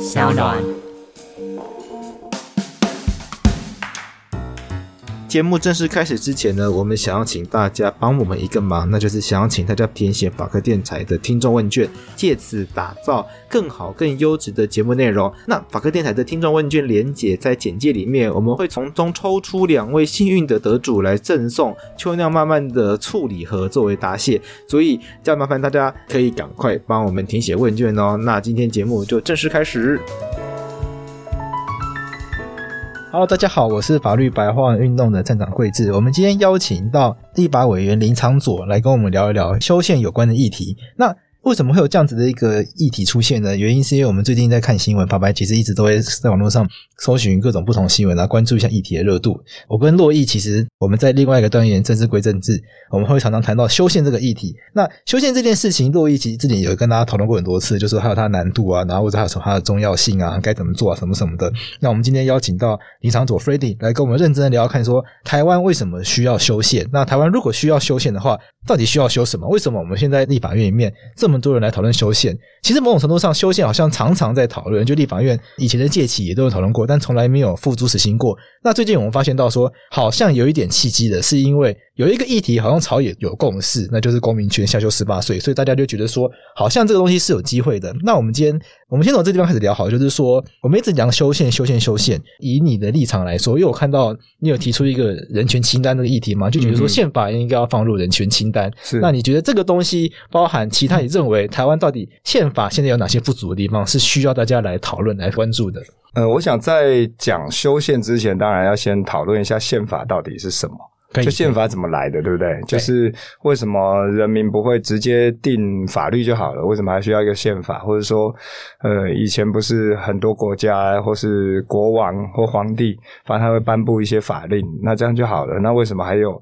小暖。节目正式开始之前呢，我们想要请大家帮我们一个忙，那就是想要请大家填写法科电台的听众问卷，借此打造更好、更优质的节目内容。那法科电台的听众问卷连结在简介里面，我们会从中抽出两位幸运的得主来赠送秋酿慢慢的醋礼盒作为答谢，所以要麻烦大家可以赶快帮我们填写问卷哦。那今天节目就正式开始。Hello，大家好，我是法律白话运动的站长桂智。我们今天邀请到立法委员林长佐来跟我们聊一聊修宪有关的议题。那为什么会有这样子的一个议题出现呢？原因是因为我们最近在看新闻，法白其实一直都会在网络上搜寻各种不同新闻，然后关注一下议题的热度。我跟珞亦其实我们在另外一个单元政治归政治，我们会常常谈到修宪这个议题。那修宪这件事情，珞亦其实之前有跟大家讨论过很多次，就是还有它的难度啊，然后或者还有它的重要性啊，该怎么做啊，什么什么的。那我们今天邀请到林场佐 Freddy 来跟我们认真的聊，看说台湾为什么需要修宪？那台湾如果需要修宪的话，到底需要修什么？为什么我们现在立法院里面这么么多人来讨论修宪？其实某种程度上，修宪好像常常在讨论，就立法院以前的届期也都有讨论过，但从来没有付诸实行过。那最近我们发现到说，好像有一点契机的，是因为有一个议题好像朝野有共识，那就是公民权下修十八岁，所以大家就觉得说，好像这个东西是有机会的。那我们今天，我们先从这地方开始聊好，就是说，我们一直讲修宪、修宪、修宪。以你的立场来说，因为我看到你有提出一个人权清单这个议题嘛，就觉得说宪法应该要放入人权清单。是，那你觉得这个东西包含其他？你认为台湾到底宪法现在有哪些不足的地方，是需要大家来讨论、来关注的？呃，我想在讲修宪之前，当然要先讨论一下宪法到底是什么。就宪法怎么来的，对不对？对，就是为什么人民不会直接定法律就好了？为什么还需要一个宪法？或者说，呃，以前不是很多国家或是国王或皇帝，反正他会颁布一些法令，那这样就好了。那为什么还有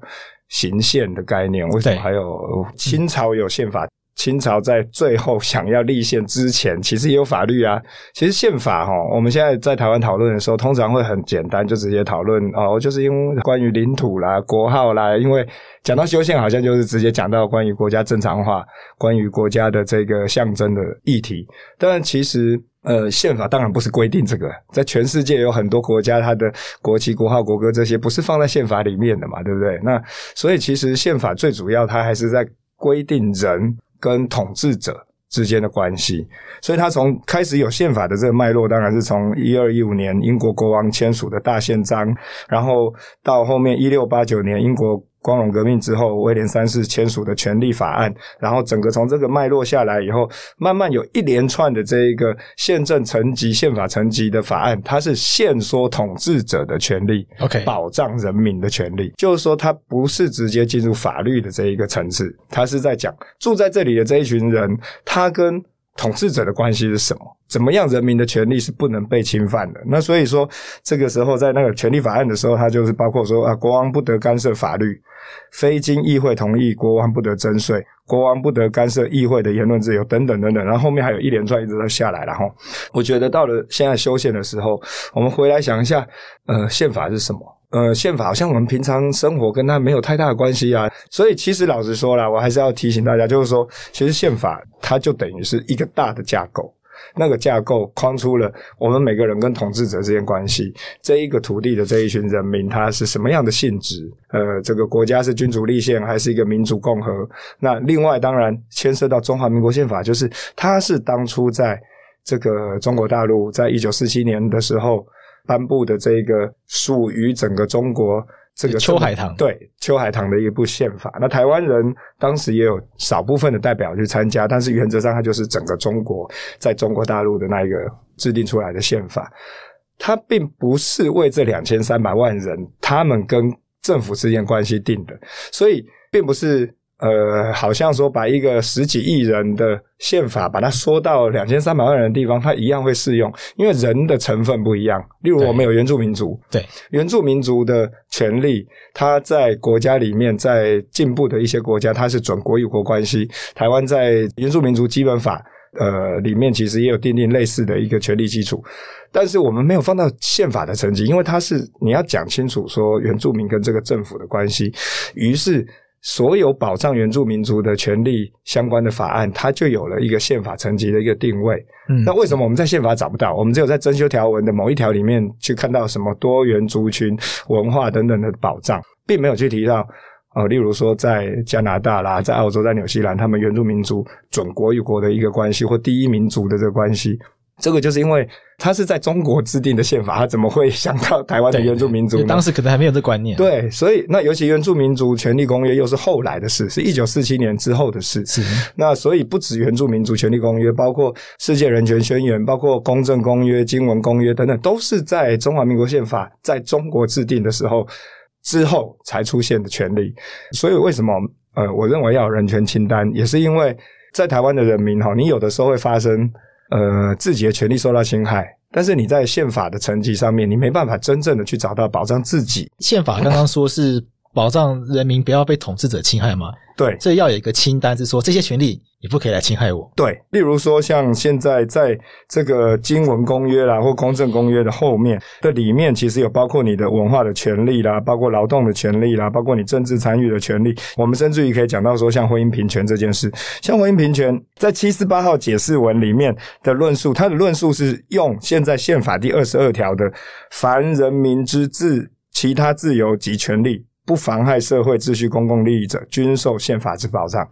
行宪的概念？为什么还有清朝有宪法？清朝在最后想要立宪之前，其实也有法律啊。其实宪法哈，我们现在在台湾讨论的时候，通常会很简单，就直接讨论哦，就是因为关于领土啦、国号啦。因为讲到修宪，好像就是直接讲到关于国家正常化、关于国家的这个象征的议题。但其实，呃，宪法当然不是规定这个，在全世界有很多国家，它的国旗、国号、国歌这些不是放在宪法里面的嘛，对不对？那所以其实宪法最主要，它还是在规定人。跟统治者之间的关系，所以他从开始有宪法的这个脉络，当然是从一二一五年英国国王签署的大宪章，然后到后面一六八九年英国。光荣革命之后，威廉三世签署的权利法案，然后整个从这个脉络下来以后，慢慢有一连串的这一个宪政层级、宪法层级的法案，它是限缩统治者的权利，OK，保障人民的权利，就是说它不是直接进入法律的这一个层次，它是在讲住在这里的这一群人，他跟。统治者的关系是什么？怎么样人民的权利是不能被侵犯的？那所以说，这个时候在那个权利法案的时候，它就是包括说啊，国王不得干涉法律，非经议会同意，国王不得征税，国王不得干涉议会的言论自由，等等等等。然后后面还有一连串一直都下来，然后我觉得到了现在修宪的时候，我们回来想一下，呃，宪法是什么？呃，宪法好像我们平常生活跟它没有太大的关系啊，所以其实老实说啦，我还是要提醒大家，就是说，其实宪法它就等于是一个大的架构，那个架构框出了我们每个人跟统治者之间关系，这一个土地的这一群人民，他是什么样的性质？呃，这个国家是君主立宪还是一个民主共和？那另外当然牵涉到中华民国宪法，就是它是当初在这个中国大陆在一九四七年的时候。颁布的这个属于整个中国这个秋海棠，对秋海棠的一部宪法。那台湾人当时也有少部分的代表去参加，但是原则上它就是整个中国在中国大陆的那一个制定出来的宪法。它并不是为这两千三百万人他们跟政府之间关系定的，所以并不是。呃，好像说把一个十几亿人的宪法把它缩到两千三百万人的地方，它一样会适用，因为人的成分不一样。例如，我们有原住民族，对，原住民族的权利，它在国家里面，在进步的一些国家，它是准国与国关系。台湾在原住民族基本法呃里面，其实也有奠定类似的一个权利基础，但是我们没有放到宪法的层级，因为它是你要讲清楚说原住民跟这个政府的关系，于是。所有保障原住民族的权利相关的法案，它就有了一个宪法层级的一个定位。嗯，那为什么我们在宪法找不到？我们只有在增修条文的某一条里面去看到什么多元族群文化等等的保障，并没有去提到。呃，例如说在加拿大啦，在澳洲、在纽西兰，他们原住民族准国与国的一个关系，或第一民族的这个关系。这个就是因为他是在中国制定的宪法，他怎么会想到台湾的原住民族呢？当时可能还没有这观念。对，所以那尤其原住民族权利公约又是后来的事，是一九四七年之后的事。是。那所以不止原住民族权利公约，包括世界人权宣言、包括公正公约、经文公约等等，都是在中华民国宪法在中国制定的时候之后才出现的权利。所以为什么呃，我认为要有人权清单，也是因为在台湾的人民哈，你有的时候会发生。呃，自己的权利受到侵害，但是你在宪法的层级上面，你没办法真正的去找到保障自己。宪法刚刚说是保障人民不要被统治者侵害吗？对，所以要有一个清单，是说这些权利你不可以来侵害我。对，例如说像现在在这个经文公约啦或公正公约的后面的里面，其实有包括你的文化的权利啦，包括劳动的权利啦，包括你政治参与的权利。我们甚至于可以讲到说，像婚姻平权这件事，像婚姻平权在七四八号解释文里面的论述，它的论述是用现在宪法第二十二条的“凡人民之自其他自由及权利”。不妨害社会秩序、公共利益者，均受宪法之保障。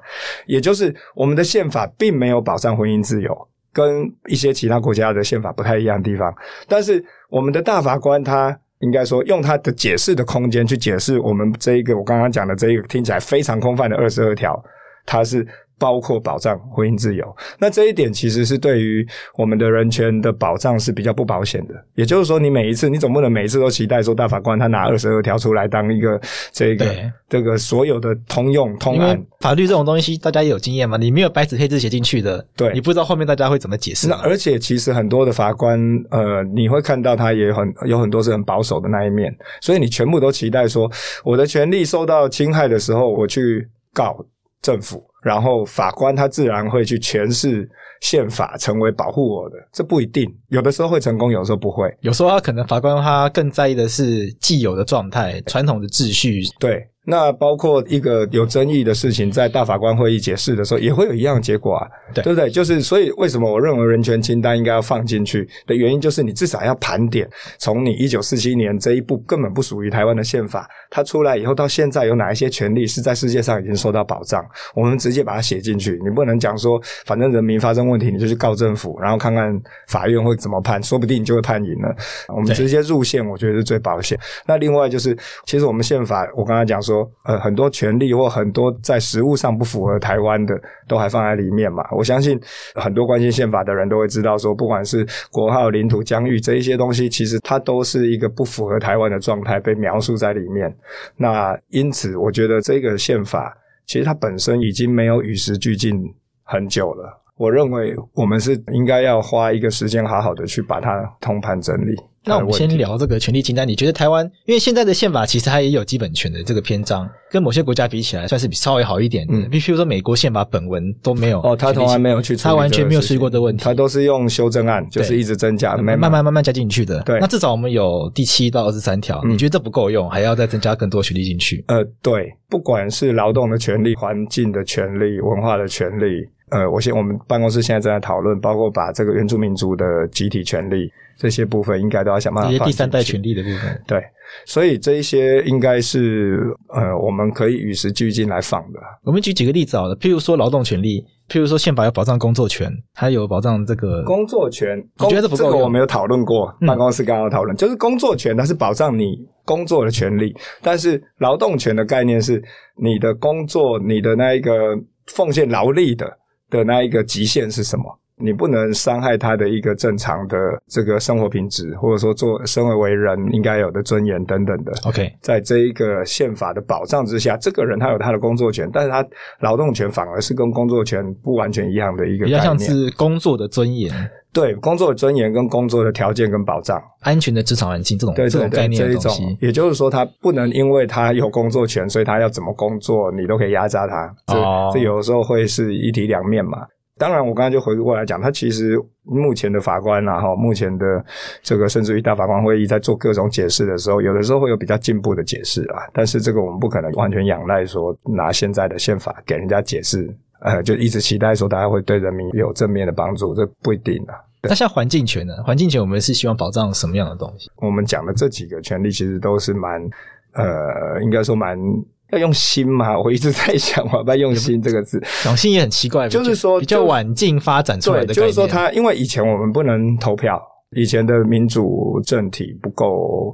也就是我们的宪法并没有保障婚姻自由，跟一些其他国家的宪法不太一样的地方。但是我们的大法官他应该说用他的解释的空间去解释我们这一个我刚刚讲的这一个听起来非常空泛的二十二条，它是。包括保障婚姻自由，那这一点其实是对于我们的人权的保障是比较不保险的。也就是说，你每一次你总不能每一次都期待说大法官他拿二十二条出来当一个这个这个所有的通用通案。法律这种东西，大家也有经验嘛，你没有白纸黑字写进去的，对，你不知道后面大家会怎么解释。那而且其实很多的法官，呃，你会看到他也很有很多是很保守的那一面，所以你全部都期待说我的权利受到侵害的时候，我去告政府。然后法官他自然会去诠释宪法，成为保护我的。这不一定，有的时候会成功，有时候不会。有时候他可能法官他更在意的是既有的状态、传统的秩序。对。那包括一个有争议的事情，在大法官会议解释的时候，也会有一样的结果啊，对，对不对？就是所以，为什么我认为人权清单应该要放进去的原因，就是你至少要盘点，从你一九四七年这一部根本不属于台湾的宪法，它出来以后到现在有哪一些权利是在世界上已经受到保障，我们直接把它写进去。你不能讲说，反正人民发生问题，你就去告政府，然后看看法院会怎么判，说不定你就会判赢了。我们直接入宪，我觉得是最保险。那另外就是，其实我们宪法，我刚才讲说。说呃，很多权利或很多在实物上不符合台湾的，都还放在里面嘛。我相信很多关心宪法的人都会知道，说不管是国号、领土、疆域这一些东西，其实它都是一个不符合台湾的状态被描述在里面。那因此，我觉得这个宪法其实它本身已经没有与时俱进很久了。我认为我们是应该要花一个时间，好好的去把它通盘整理。那我们先聊这个权利清单。你觉得台湾，因为现在的宪法其实它也有基本权的这个篇章，跟某些国家比起来，算是比稍微好一点的。嗯，比如说美国宪法本文都没有。哦，他从来没有去，他完全没有处理过这个问题。他都是用修正案，就是一直增加，慢慢慢慢加进去的。对，那至少我们有第七到二十三条，你觉得这不够用，还要再增加更多权利进去？呃，对，不管是劳动的权利、环境的权利、文化的权利。呃，我现我们办公室现在正在讨论，包括把这个原住民族的集体权利这些部分，应该都要想办法。这些第三代权利的部分，对，所以这一些应该是呃，我们可以与时俱进来放的。我们举几个例子好了，譬如说劳动权利，譬如说宪法要保障工作权，它有保障这个工作权。我觉得不够。这个我没有讨论过，办公室刚刚讨论，嗯、就是工作权它是保障你工作的权利，但是劳动权的概念是你的工作，你的那一个奉献劳力的。的那一个极限是什么？你不能伤害他的一个正常的这个生活品质，或者说做身为为人应该有的尊严等等的。OK，在这一个宪法的保障之下，这个人他有他的工作权，但是他劳动权反而是跟工作权不完全一样的一个概念，比较像是工作的尊严。对，工作的尊严跟工作的条件跟保障，安全的职场环境这种对这种概念的东西，也就是说，他不能因为他有工作权，所以他要怎么工作，你都可以压榨他。哦，这有的时候会是一体两面嘛。当然，我刚才就回过来讲，他其实目前的法官啊，哈，目前的这个甚至于大法官会议在做各种解释的时候，有的时候会有比较进步的解释啊。但是这个我们不可能完全仰赖说拿现在的宪法给人家解释。呃，就一直期待说大家会对人民有正面的帮助，这不一定啊。那像环境权呢？环境权我们是希望保障什么样的东西？我们讲的这几个权利其实都是蛮呃，应该说蛮要用心嘛。我一直在想，我要用心这个字，用心也很奇怪，就是说比较晚近发展出来的。对，就是说他因为以前我们不能投票，以前的民主政体不够。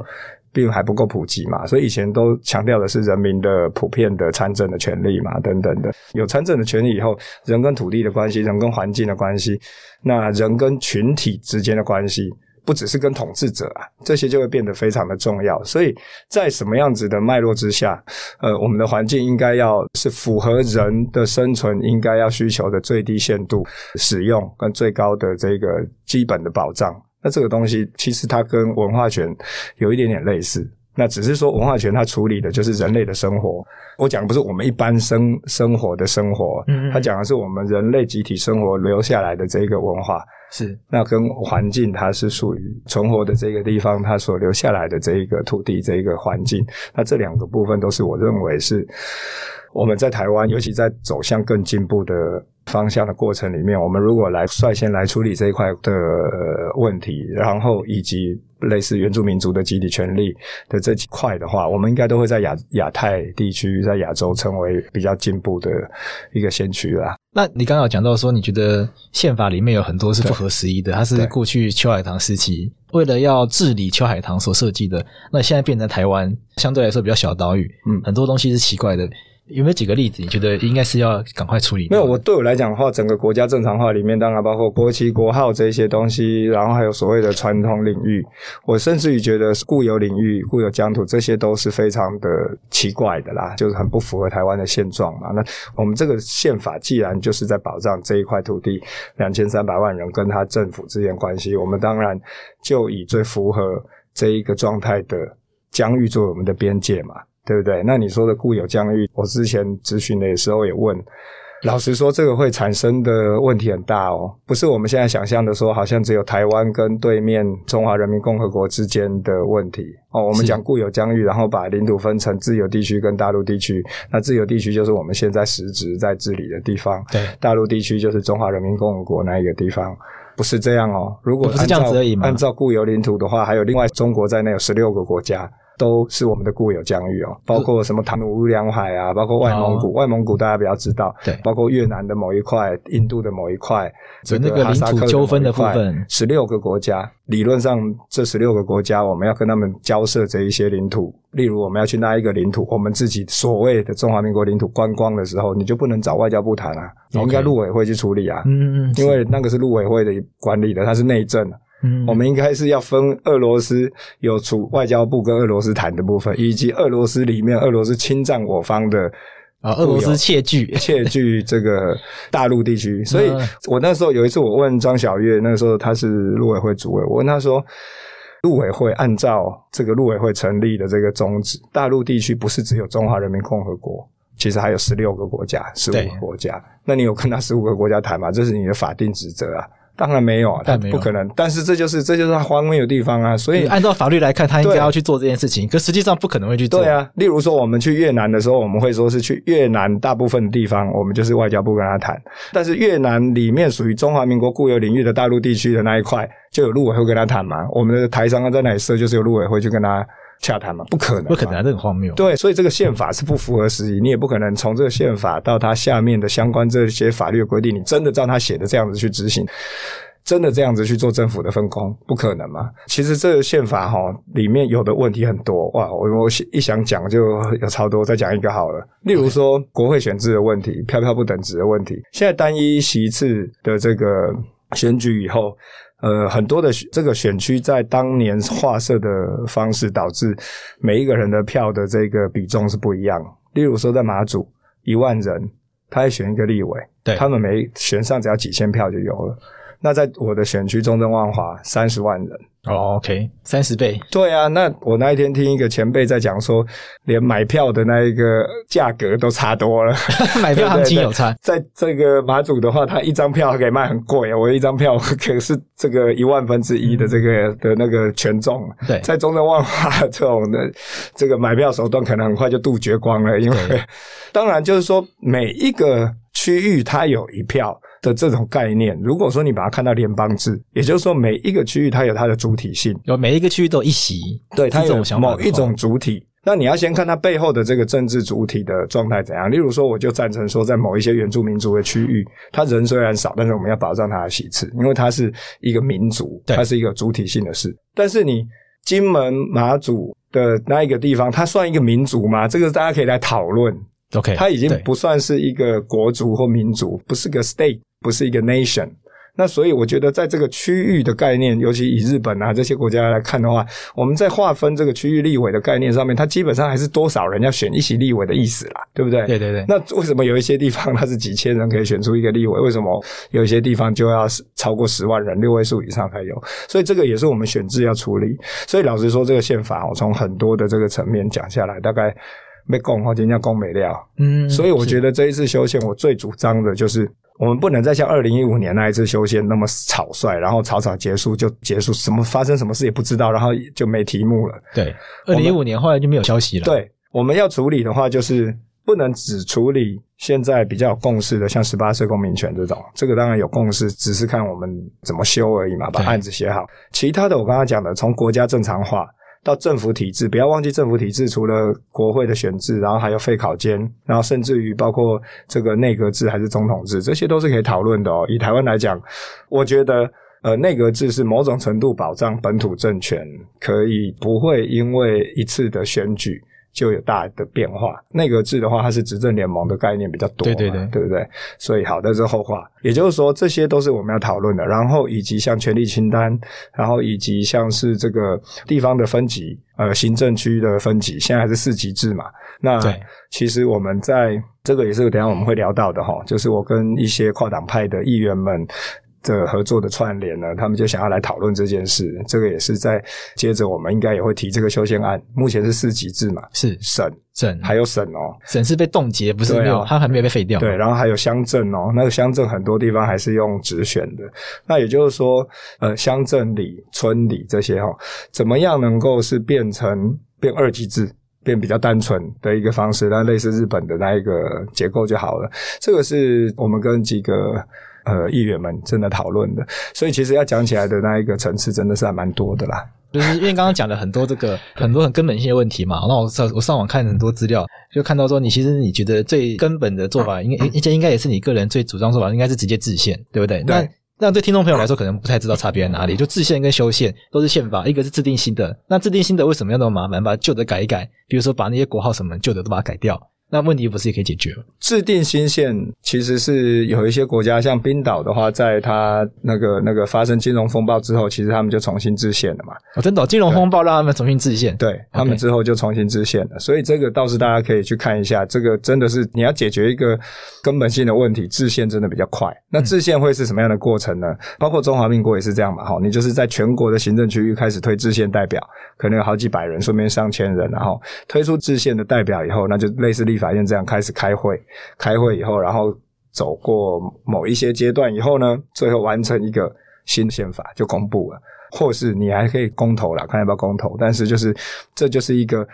并还不够普及嘛，所以以前都强调的是人民的普遍的参政的权利嘛，等等的。有参政的权利以后，人跟土地的关系，人跟环境的关系，那人跟群体之间的关系，不只是跟统治者啊，这些就会变得非常的重要。所以在什么样子的脉络之下，呃，我们的环境应该要是符合人的生存应该要需求的最低限度使用跟最高的这个基本的保障。那这个东西其实它跟文化权有一点点类似，那只是说文化权它处理的就是人类的生活。我讲的不是我们一般生生活的生活，嗯，它讲的是我们人类集体生活留下来的这个文化。是，那跟环境它是属于存活的这个地方，它所留下来的这一个土地，这一个环境。那这两个部分都是我认为是我们在台湾，尤其在走向更进步的。方向的过程里面，我们如果来率先来处理这一块的问题，然后以及类似原住民族的集体权利的这几块的话，我们应该都会在亚亚太地区，在亚洲成为比较进步的一个先驱啦。那你刚刚有讲到说，你觉得宪法里面有很多是不合时宜的，它是过去秋海棠时期为了要治理秋海棠所设计的，那现在变成台湾相对来说比较小岛屿，嗯，很多东西是奇怪的。有没有几个例子？你觉得应该是要赶快处理？没有，我对我来讲的话，整个国家正常化里面，当然包括国旗、国号这些东西，然后还有所谓的传统领域。我甚至于觉得固有领域、固有疆土这些都是非常的奇怪的啦，就是很不符合台湾的现状嘛。那我们这个宪法既然就是在保障这一块土地两千三百万人跟他政府之间关系，我们当然就以最符合这一个状态的疆域作为我们的边界嘛。对不对？那你说的固有疆域，我之前咨询的时候也问，老实说，这个会产生的问题很大哦，不是我们现在想象的说，好像只有台湾跟对面中华人民共和国之间的问题哦。我们讲固有疆域，然后把领土分成自由地区跟大陆地区，那自由地区就是我们现在实质在治理的地方，对，大陆地区就是中华人民共和国那一个地方，不是这样哦。如果按照，不是这样子而已吗？按照固有领土的话，还有另外中国在内有十六个国家。都是我们的固有疆域哦，包括什么唐努乌梁海啊，包括外蒙古，哦、外蒙古大家比较知道，对，包括越南的某一块，印度的某一块，这个领土纠纷的部分，十六个国家，理论上这十六个国家，我们要跟他们交涉这一些领土，例如我们要去拿一个领土，我们自己所谓的中华民国领土观光的时候，你就不能找外交部谈啊，你应该陆委会去处理啊，嗯嗯，因为那个是陆委会的管理的，它是内政。嗯，我们应该是要分俄罗斯有处外交部跟俄罗斯谈的部分，以及俄罗斯里面俄罗斯侵占我方的啊，俄罗斯窃据 窃据这个大陆地区。所以我那时候有一次我问张小月，那个时候他是陆委会主委，我问他说，陆委会按照这个陆委会成立的这个宗旨，大陆地区不是只有中华人民共和国，其实还有十六个国家，十五个国家。那你有跟他十五个国家谈吗？这是你的法定职责啊。当然没有啊，但不可能。但是这就是这就是他荒谬的地方啊！所以按照法律来看，他应该要去做这件事情，可实际上不可能会去做。对啊，例如说我们去越南的时候，我们会说是去越南大部分的地方，我们就是外交部跟他谈。但是越南里面属于中华民国固有领域的大陆地区的那一块，就有陆委会跟他谈嘛。我们的台商在那里设，就是有陆委会去跟他。洽谈嘛？不可能，不可能，这很荒谬。对，所以这个宪法是不符合时宜，你也不可能从这个宪法到它下面的相关这些法律的规定，你真的照他写的这样子去执行，真的这样子去做政府的分工，不可能嘛？其实这个宪法哈里面有的问题很多哇，我我一想讲就有超多，再讲一个好了。例如说国会选制的问题，票票不等值的问题，现在单一席次的这个。选举以后，呃，很多的这个选区在当年划设的方式，导致每一个人的票的这个比重是不一样。例如说，在马祖一万人，他要选一个立委，对，他们每选上只要几千票就有了。那在我的选区中正万华三十万人哦，OK，三十倍。对啊，那我那一天听一个前辈在讲说，连买票的那一个价格都差多了，买票行情有差。在这个马祖的话，他一张票可以卖很贵啊，我一张票可是这个一万分之一的这个、嗯、的那个权重。对，在中正万华这种的这个买票手段，可能很快就杜绝光了，因为 当然就是说每一个区域它有一票。的这种概念，如果说你把它看到联邦制，也就是说每一个区域它有它的主体性，有每一个区域都有一席，对，它有某一种主体。那你要先看它背后的这个政治主体的状态怎样。例如说，我就赞成说，在某一些原住民族的区域，它人虽然少，但是我们要保障它的席次，因为它是一个民族，它是一个主体性的事。但是你金门马祖的那一个地方，它算一个民族吗？这个大家可以来讨论。OK，它已经不算是一个国族或民族，不是个 state。不是一个 nation，那所以我觉得在这个区域的概念，尤其以日本啊这些国家来看的话，我们在划分这个区域立委的概念上面，它基本上还是多少人要选一席立委的意思啦，对不对？对对对。那为什么有一些地方它是几千人可以选出一个立委？为什么有一些地方就要超过十万人，六位数以上才有？所以这个也是我们选制要处理。所以老实说，这个宪法我从很多的这个层面讲下来，大概没供或者人家讲没料。嗯。所以我觉得这一次修宪，我最主张的就是。我们不能再像二零一五年那一次修宪那么草率，然后草草结束就结束，什么发生什么事也不知道，然后就没题目了。对，二零一五年后来就没有消息了。对，我们要处理的话，就是不能只处理现在比较有共识的，像十八岁公民权这种，这个当然有共识，只是看我们怎么修而已嘛，把案子写好。其他的，我刚刚讲的，从国家正常化。到政府体制，不要忘记政府体制，除了国会的选制，然后还有废考监，然后甚至于包括这个内阁制还是总统制，这些都是可以讨论的哦。以台湾来讲，我觉得呃内阁制是某种程度保障本土政权，可以不会因为一次的选举。就有大的变化。内阁制的话，它是执政联盟的概念比较多，对对对，对不对？所以好，这是后话。也就是说，这些都是我们要讨论的。然后以及像权力清单，然后以及像是这个地方的分级，呃，行政区的分级，现在还是四级制嘛。那其实我们在这个也是等一下我们会聊到的哈，就是我跟一些跨党派的议员们。的合作的串联呢，他们就想要来讨论这件事。这个也是在接着，我们应该也会提这个修宪案。目前是四级制嘛，是省省还有省哦，省是被冻结，不是没有，它还没有被废掉。对，然后还有乡镇哦，那个乡镇很多地方还是用直选的。那也就是说，呃，乡镇里、村里这些哈，怎么样能够是变成变二级制，变比较单纯的一个方式，那类似日本的那一个结构就好了。这个是我们跟几个。呃，议员们正在讨论的，所以其实要讲起来的那一个层次，真的是还蛮多的啦。就是因为刚刚讲了很多这个 很多很根本性的问题嘛，那我上我上网看很多资料，就看到说你其实你觉得最根本的做法，应该应该应该也是你个人最主张做法，应该是直接制宪，对不对？对。那那对听众朋友来说，可能不太知道差别在哪里。就制宪跟修宪都是宪法，一个是制定新的，那制定新的为什么要那么麻烦？把旧的改一改，比如说把那些国号什么旧的都把它改掉。那问题不是也可以解决吗？制定新宪其实是有一些国家，像冰岛的话，在它那个那个发生金融风暴之后，其实他们就重新制宪了嘛。哦，真的，金融风暴让他们重新制宪，对，他们之后就重新制宪了。所以这个倒是大家可以去看一下，这个真的是你要解决一个根本性的问题，制宪真的比较快。那制宪会是什么样的过程呢？嗯、包括中华民国也是这样嘛，哈，你就是在全国的行政区域开始推制宪代表，可能有好几百人，顺便上千人，然后推出制宪的代表以后，那就类似立法院这样开始开会，开会以后，然后走过某一些阶段以后呢，最后完成一个新宪法就公布了，或是你还可以公投啦，看要不要公投。但是就是这就是一个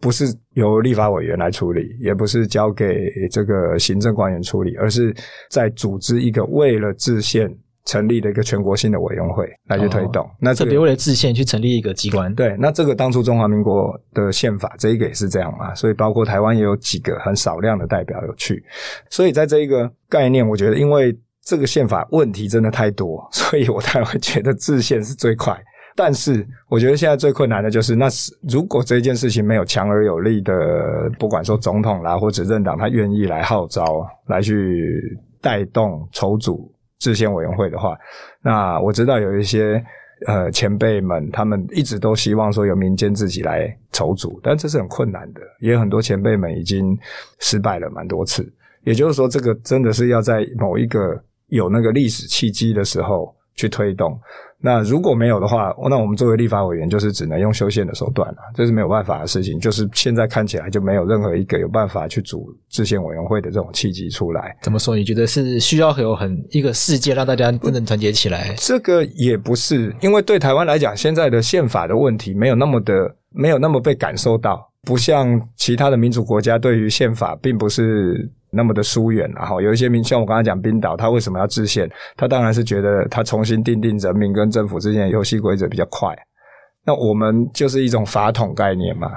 不是由立法委员来处理，也不是交给这个行政官员处理，而是在组织一个为了制宪。成立了一个全国性的委员会来去推动，哦、那特、这、别、为了制宪去成立一个机关。对，那这个当初中华民国的宪法这一个也是这样嘛，所以包括台湾也有几个很少量的代表有去，所以在这一个概念，我觉得因为这个宪法问题真的太多，所以我才会觉得制宪是最快。但是我觉得现在最困难的就是，那是如果这件事情没有强而有力的，不管说总统啦或者执政党，他愿意来号召来去带动筹组。制宪委员会的话，那我知道有一些呃前辈们，他们一直都希望说由民间自己来筹组，但这是很困难的，也有很多前辈们已经失败了蛮多次。也就是说，这个真的是要在某一个有那个历史契机的时候去推动。那如果没有的话，那我们作为立法委员，就是只能用修宪的手段了，这是没有办法的事情。就是现在看起来就没有任何一个有办法去组制宪委员会的这种契机出来。怎么说？你觉得是需要有很一个世界让大家真正团结起来？这个也不是，因为对台湾来讲，现在的宪法的问题没有那么的，没有那么被感受到，不像其他的民主国家对于宪法并不是。那么的疏远，然后有一些民，像我刚才讲冰岛，他为什么要制宪？他当然是觉得他重新定定人民跟政府之间的游戏规则比较快。那我们就是一种法统概念嘛。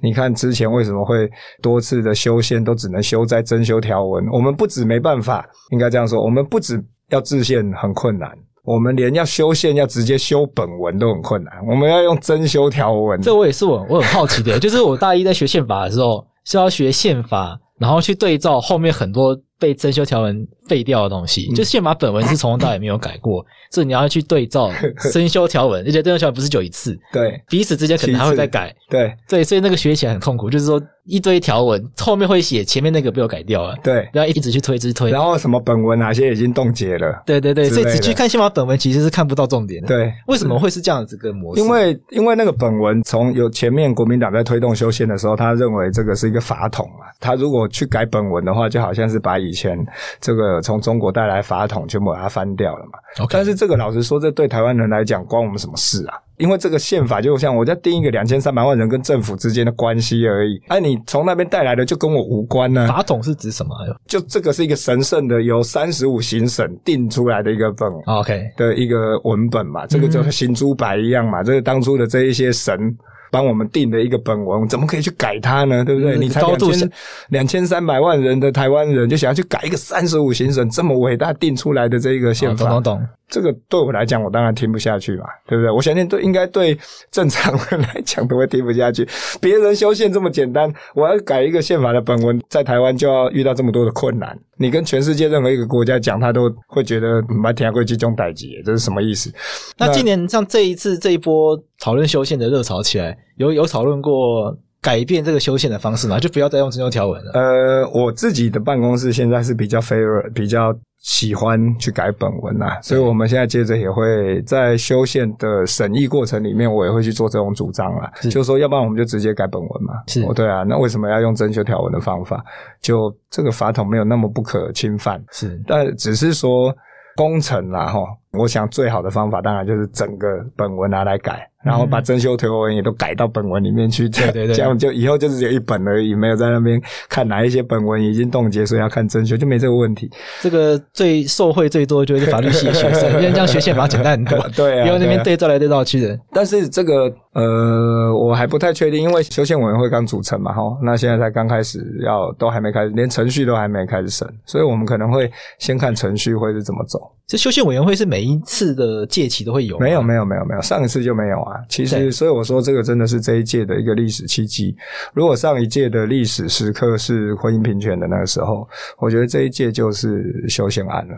你看之前为什么会多次的修宪都只能修在增修条文？我们不止没办法，应该这样说，我们不止要制宪很困难，我们连要修宪要直接修本文都很困难。我们要用增修条文。这我也是我我很好奇的，就是我大一在学宪法的时候是要学宪法。然后去对照后面很多被增修条文废掉的东西，嗯、就宪法本文是从头到尾没有改过，所以你要去对照增修条文，而且增修条文不是只有一次，对，彼此之间可能还会再改，对，对，所以那个学起来很痛苦，就是说。一堆条文，后面会写前面那个被我改掉了，对，然后一直去推，一直推。然后什么本文哪些已经冻结了？对对对，所以只去看宪法本文其实是看不到重点的。对，为什么会是这样子个模式？因为因为那个本文从有前面国民党在推动修宪的时候，他认为这个是一个法统嘛，他如果去改本文的话，就好像是把以前这个从中国带来法统全部把它翻掉了嘛。但是这个老实说，这对台湾人来讲关我们什么事啊？因为这个宪法就像我在定一个两千三百万人跟政府之间的关系而已，哎、啊，你从那边带来的就跟我无关呢、啊。法统是指什么？就这个是一个神圣的由三十五行省定出来的一个本，OK 的一个文本嘛，这个就像行诸白一样嘛，这个当初的这一些神。帮我们定的一个本文，怎么可以去改它呢？对不对？嗯、你才两千两千三百万人的台湾人，就想要去改一个三十五行省这么伟大定出来的这一个宪法？懂懂懂。这个对我来讲，我当然听不下去嘛，对不对？我相信对应该对正常人来讲都会听不下去。别人修宪这么简单，我要改一个宪法的本文，在台湾就要遇到这么多的困难。你跟全世界任何一个国家讲，他都会觉得蛮天贵集中代级，这是什么意思？那今年像这一次这一波讨论修宪的热潮起来，有有讨论过改变这个修宪的方式吗？就不要再用增修条文了。呃，我自己的办公室现在是比较 favor 比较。喜欢去改本文呐、啊，所以我们现在接着也会在修宪的审议过程里面，我也会去做这种主张啦。是就是说，要不然我们就直接改本文嘛。是，哦，对啊，那为什么要用增修条文的方法？就这个法统没有那么不可侵犯。是，但只是说工程啦，哈。我想最好的方法当然就是整个本文拿来改，然后把增修推文也都改到本文里面去，对对对这样就以后就只有一本而已，没有在那边看哪一些本文已经冻结，所以要看增修就没这个问题。这个最受惠最多就是法律系学生，因为这样学宪法简单很多。对啊，因为那边对照来对照去的。但是这个呃，我还不太确定，因为修宪委员会刚组成嘛，哈，那现在才刚开始要，都还没开始，连程序都还没开始审，所以我们可能会先看程序会是怎么走。这修宪委员会是每一次的届期都会有？没有，没有，没有，没有，上一次就没有啊。其实，所以我说这个真的是这一届的一个历史契机。如果上一届的历史时刻是婚姻平权的那个时候，我觉得这一届就是修宪案了。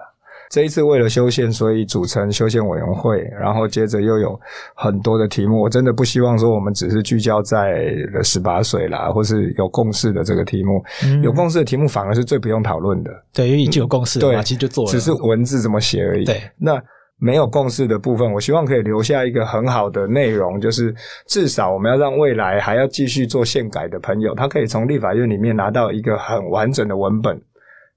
这一次为了修宪，所以组成修宪委员会，然后接着又有很多的题目。我真的不希望说我们只是聚焦在了十八岁啦，或是有共识的这个题目。嗯、有共识的题目反而是最不用讨论的。对，因为已经有共识了嘛，对，其实就做了，只是文字怎么写而已。对，那没有共识的部分，我希望可以留下一个很好的内容，就是至少我们要让未来还要继续做宪改的朋友，他可以从立法院里面拿到一个很完整的文本。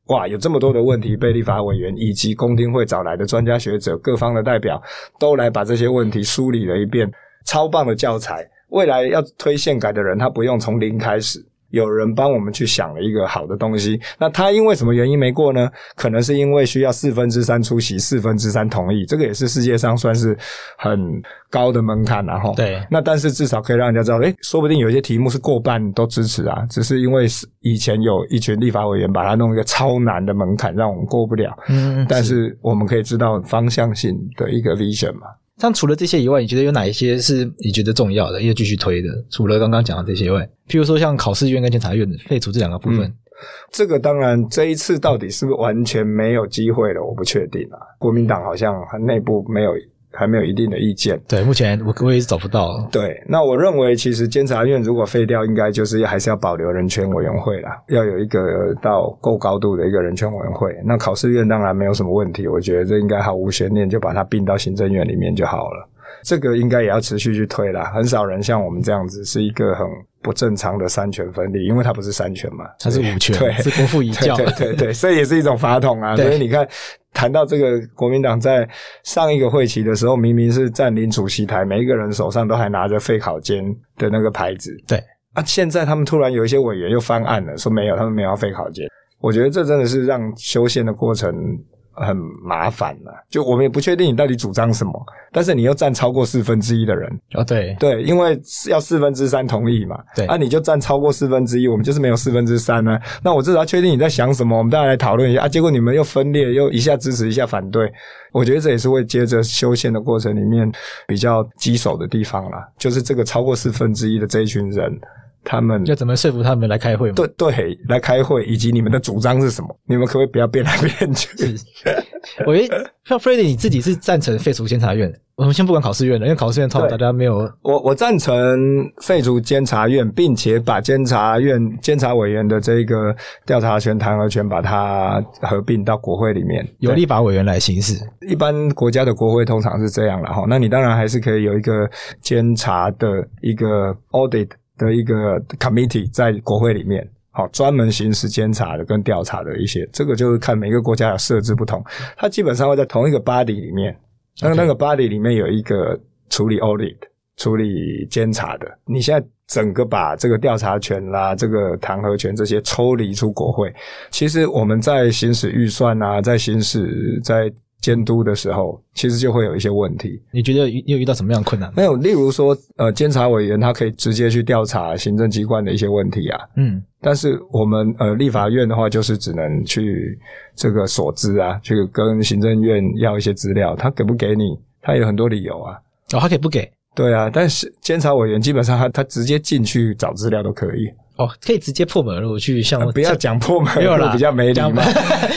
哇，有这么多的问题，被立法委员以及公听会找来的专家学者、各方的代表都来把这些问题梳理了一遍，超棒的教材。未来要推宪改的人，他不用从零开始。有人帮我们去想了一个好的东西，那他因为什么原因没过呢？可能是因为需要四分之三出席，四分之三同意，这个也是世界上算是很高的门槛，然后对，那但是至少可以让人家知道，诶，说不定有一些题目是过半都支持啊，只是因为以前有一群立法委员把它弄一个超难的门槛，让我们过不了。嗯，但是我们可以知道方向性的一个 vision 嘛。像除了这些以外，你觉得有哪一些是你觉得重要的，要继续推的？除了刚刚讲的这些以外，譬如说像考试院跟监察院废除这两个部分，这个当然这一次到底是不是完全没有机会了，我不确定啊。国民党好像内部没有。还没有一定的意见。对，目前我我也是找不到。对，那我认为其实监察院如果废掉，应该就是还是要保留人权委员会啦，要有一个到够高度的一个人权委员会。那考试院当然没有什么问题，我觉得这应该毫无悬念，就把它并到行政院里面就好了。这个应该也要持续去推啦，很少人像我们这样子是一个很不正常的三权分立，因为它不是三权嘛，它是五权，对，是国父遗教，对对对，对，所以也是一种法统啊。所以你看，谈到这个国民党在上一个会期的时候，明明是占领主席台，每一个人手上都还拿着废考监的那个牌子，对啊，现在他们突然有一些委员又翻案了，说没有，他们没有要废考监。我觉得这真的是让修宪的过程。很麻烦了，就我们也不确定你到底主张什么，但是你又占超过四分之一的人。哦，对。对，因为要四分之三同意嘛，对，啊，你就占超过四分之一，我们就是没有四分之三呢，那我至少要确定你在想什么，我们大家来讨论一下啊，结果你们又分裂，又一下支持，一下反对，我觉得这也是会接着修宪的过程里面比较棘手的地方啦，就是这个超过四分之一的这一群人。他们要怎么说服他们来开会吗？对对，来开会，以及你们的主张是什么？你们可不可以不要变来变去？我觉得像 Freddy 你自己是赞成废除监察院。我们先不管考试院了，因为考试院通常大家没有。我我赞成废除监察院，并且把监察院监察委员的这个调查权、弹劾权，把它合并到国会里面，由立法委员来行使。一般国家的国会通常是这样了哈。那你当然还是可以有一个监察的一个 audit。的一个 committee 在国会里面，好，专门行使监察的跟调查的一些，这个就是看每个国家的设置不同，它基本上会在同一个 body 里面，那那个 body 里面有一个处理 audit、处理监察的。你现在整个把这个调查权啦、这个弹劾权这些抽离出国会，其实我们在行使预算啊，在行使在。监督的时候，其实就会有一些问题。你觉得你有遇到什么样的困难？没有，例如说，呃，监察委员他可以直接去调查行政机关的一些问题啊。嗯，但是我们呃立法院的话，就是只能去这个所知啊，去跟行政院要一些资料。他给不给你？他有很多理由啊。哦，他可以不给？对啊，但是监察委员基本上他他直接进去找资料都可以。哦，可以直接破门而入去向，不要讲破门而入，比较没礼貌。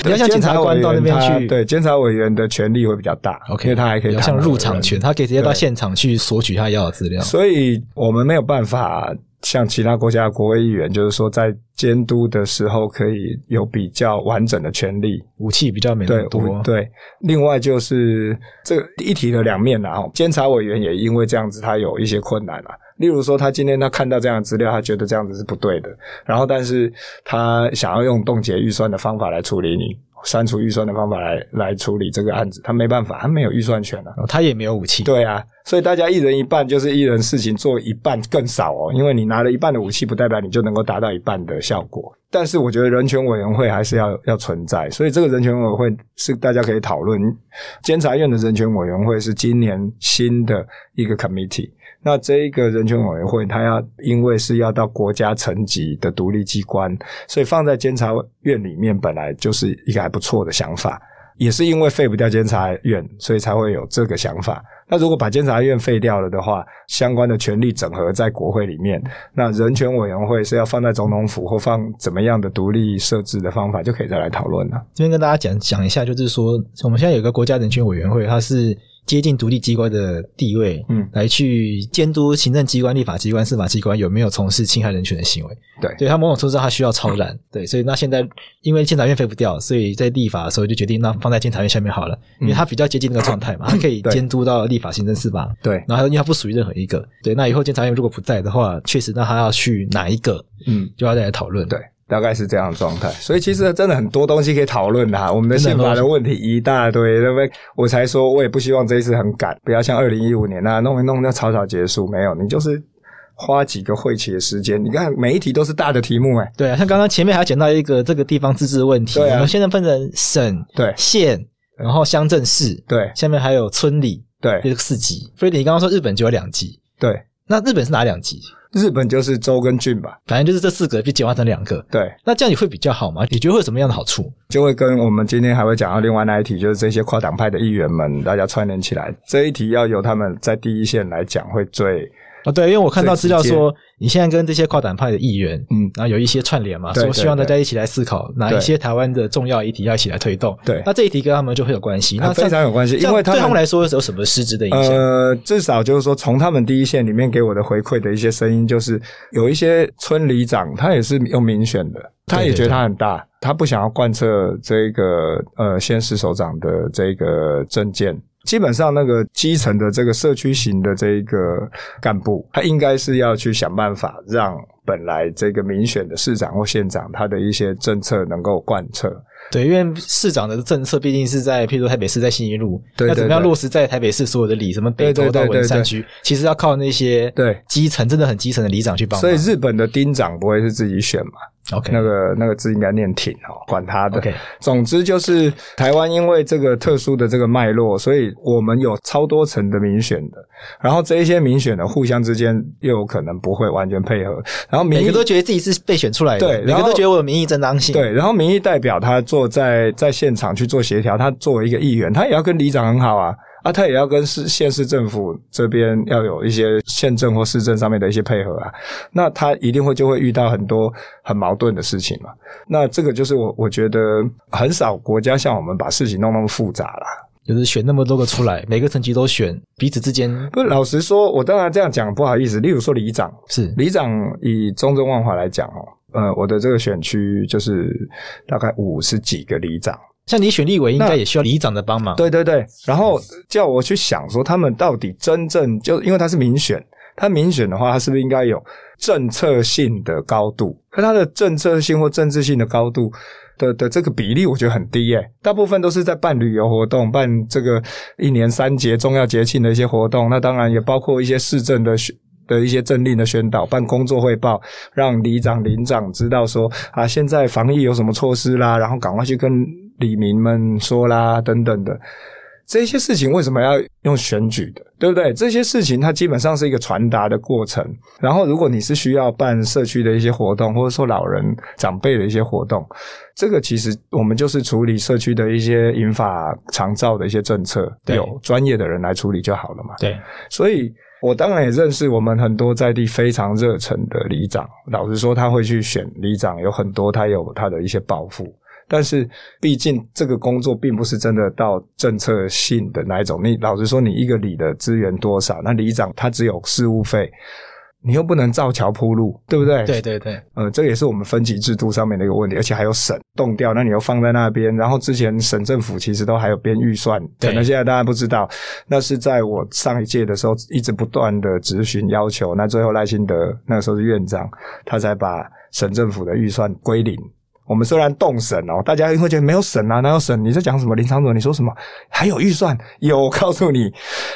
比较像检察官到那边去，对，监察委员的权力会比较大。OK，因为他还可以像入场权，他可以直接到现场去索取他要的资料。所以我们没有办法像其他国家的国会议员，就是说在监督的时候可以有比较完整的权利，武器比较没那么多。对，对，另外就是这个一体的两面监察委员也因为这样子，他有一些困难了。例如说，他今天他看到这样的资料，他觉得这样子是不对的，然后但是他想要用冻结预算的方法来处理你，删除预算的方法来来处理这个案子，他没办法，他没有预算权啊，他也没有武器。对啊，所以大家一人一半，就是一人事情做一半更少哦，因为你拿了一半的武器，不代表你就能够达到一半的效果。但是我觉得人权委员会还是要要存在，所以这个人权委员会是大家可以讨论。监察院的人权委员会是今年新的一个 committee。那这一个人权委员会，它要因为是要到国家层级的独立机关，所以放在监察院里面本来就是一个还不错的想法。也是因为废不掉监察院，所以才会有这个想法。那如果把监察院废掉了的话，相关的权力整合在国会里面，那人权委员会是要放在总统府或放怎么样的独立设置的方法，就可以再来讨论了。这边跟大家讲讲一下，就是说我们现在有个国家人权委员会，它是。接近独立机关的地位，嗯，来去监督行政机关、立法机关、司法机关有没有从事侵害人权的行为。对，对他某种程度上，他需要超然。对，所以那现在因为监察院废不掉，所以在立法的时候就决定那放在监察院下面好了，因为他比较接近那个状态嘛，他可以监督到立法、行政、司法。对，然后因为他不属于任何一个。对，那以后监察院如果不在的话，确实那他要去哪一个，嗯，就要再来讨论。对。大概是这样的状态，所以其实真的很多东西可以讨论的。我们的宪法的问题一大堆，对不对？我才说，我也不希望这一次很赶，不要像二零一五年那样弄一弄那草草结束。没有，你就是花几个会期的时间。你看每一题都是大的题目，哎，对啊，像刚刚前面还讲到一个这个地方自治的问题，对啊，我们现在分成省、对县，然后乡镇市，对，下面还有村里，对，这个四级。所以你刚刚说日本就有两级，对，那日本是哪两级？日本就是州跟郡吧，反正就是这四个被简化成两个。对，那这样你会比较好吗？你觉得会有什么样的好处？就会跟我们今天还会讲到另外那一题，就是这些跨党派的议员们，大家串联起来，这一题要由他们在第一线来讲，会最哦，对，因为我看到资料说，你现在跟这些跨党派的议员，嗯，然后有一些串联嘛，说希望大家一起来思考哪一些台湾的重要议题要一起来推动。对，那这一题跟他们就会有关系，那非常有关系，因为对他们来说有什么实质的影响？呃，至少就是说，从他们第一线里面给我的回馈的一些声音，就是有一些村里长，他也是用民选的，他也觉得他很大，他不想要贯彻这个呃县市首长的这个政见。基本上，那个基层的这个社区型的这一个干部，他应该是要去想办法，让本来这个民选的市长或县长，他的一些政策能够贯彻。对，因为市长的政策毕竟是在，譬如说台北市在信义路，对对对，那怎么样落实在台北市所有的里，什么北投到文山区，其实要靠那些对基层真的很基层的里长去帮忙。所以日本的町长不会是自己选嘛？OK，那个那个字应该念挺哦，管他的。OK，总之就是台湾因为这个特殊的这个脉络，所以我们有超多层的民选的，然后这一些民选的互相之间又有可能不会完全配合，然后每个都觉得自己是被选出来的，对，每个都觉得我有民意正当性，对，然后民意代表他做在在现场去做协调，他作为一个议员，他也要跟里长很好啊。啊，他也要跟市县市政府这边要有一些县政或市政上面的一些配合啊，那他一定会就会遇到很多很矛盾的事情嘛。那这个就是我我觉得很少国家像我们把事情弄那么复杂啦，就是选那么多个出来，每个层级都选，彼此之间不是。老实说，我当然这样讲不好意思。例如说里长是里长，以中正万华来讲哦，呃，我的这个选区就是大概五十几个里长。像你选立委，应该也需要里长的帮忙。对对对，然后叫我去想说，他们到底真正就因为他是民选，他民选的话，他是不是应该有政策性的高度？可他的政策性或政治性的高度的的这个比例，我觉得很低耶。大部分都是在办旅游活动，办这个一年三节重要节庆的一些活动。那当然也包括一些市政的的一些政令的宣导，办工作汇报，让里长、邻长知道说啊，现在防疫有什么措施啦，然后赶快去跟。里民们说啦，等等的这些事情，为什么要用选举的？对不对？这些事情它基本上是一个传达的过程。然后，如果你是需要办社区的一些活动，或者说老人长辈的一些活动，这个其实我们就是处理社区的一些引法长照的一些政策，有专业的人来处理就好了嘛。对，所以我当然也认识我们很多在地非常热忱的里长。老实说，他会去选里长，有很多他有他的一些抱负。但是，毕竟这个工作并不是真的到政策性的那一种。你老实说，你一个里的资源多少？那里长他只有事务费，你又不能造桥铺路，对不对？对对对。呃，这也是我们分级制度上面的一个问题，而且还有省冻掉，那你又放在那边。然后之前省政府其实都还有编预算，可能现在大家不知道，那是在我上一届的时候一直不断的咨询要求，那最后赖清德那个时候是院长，他才把省政府的预算归零。我们虽然动省哦，大家会觉得没有省啊，哪有省？你在讲什么？林昶佐，你说什么？还有预算？有，我告诉你，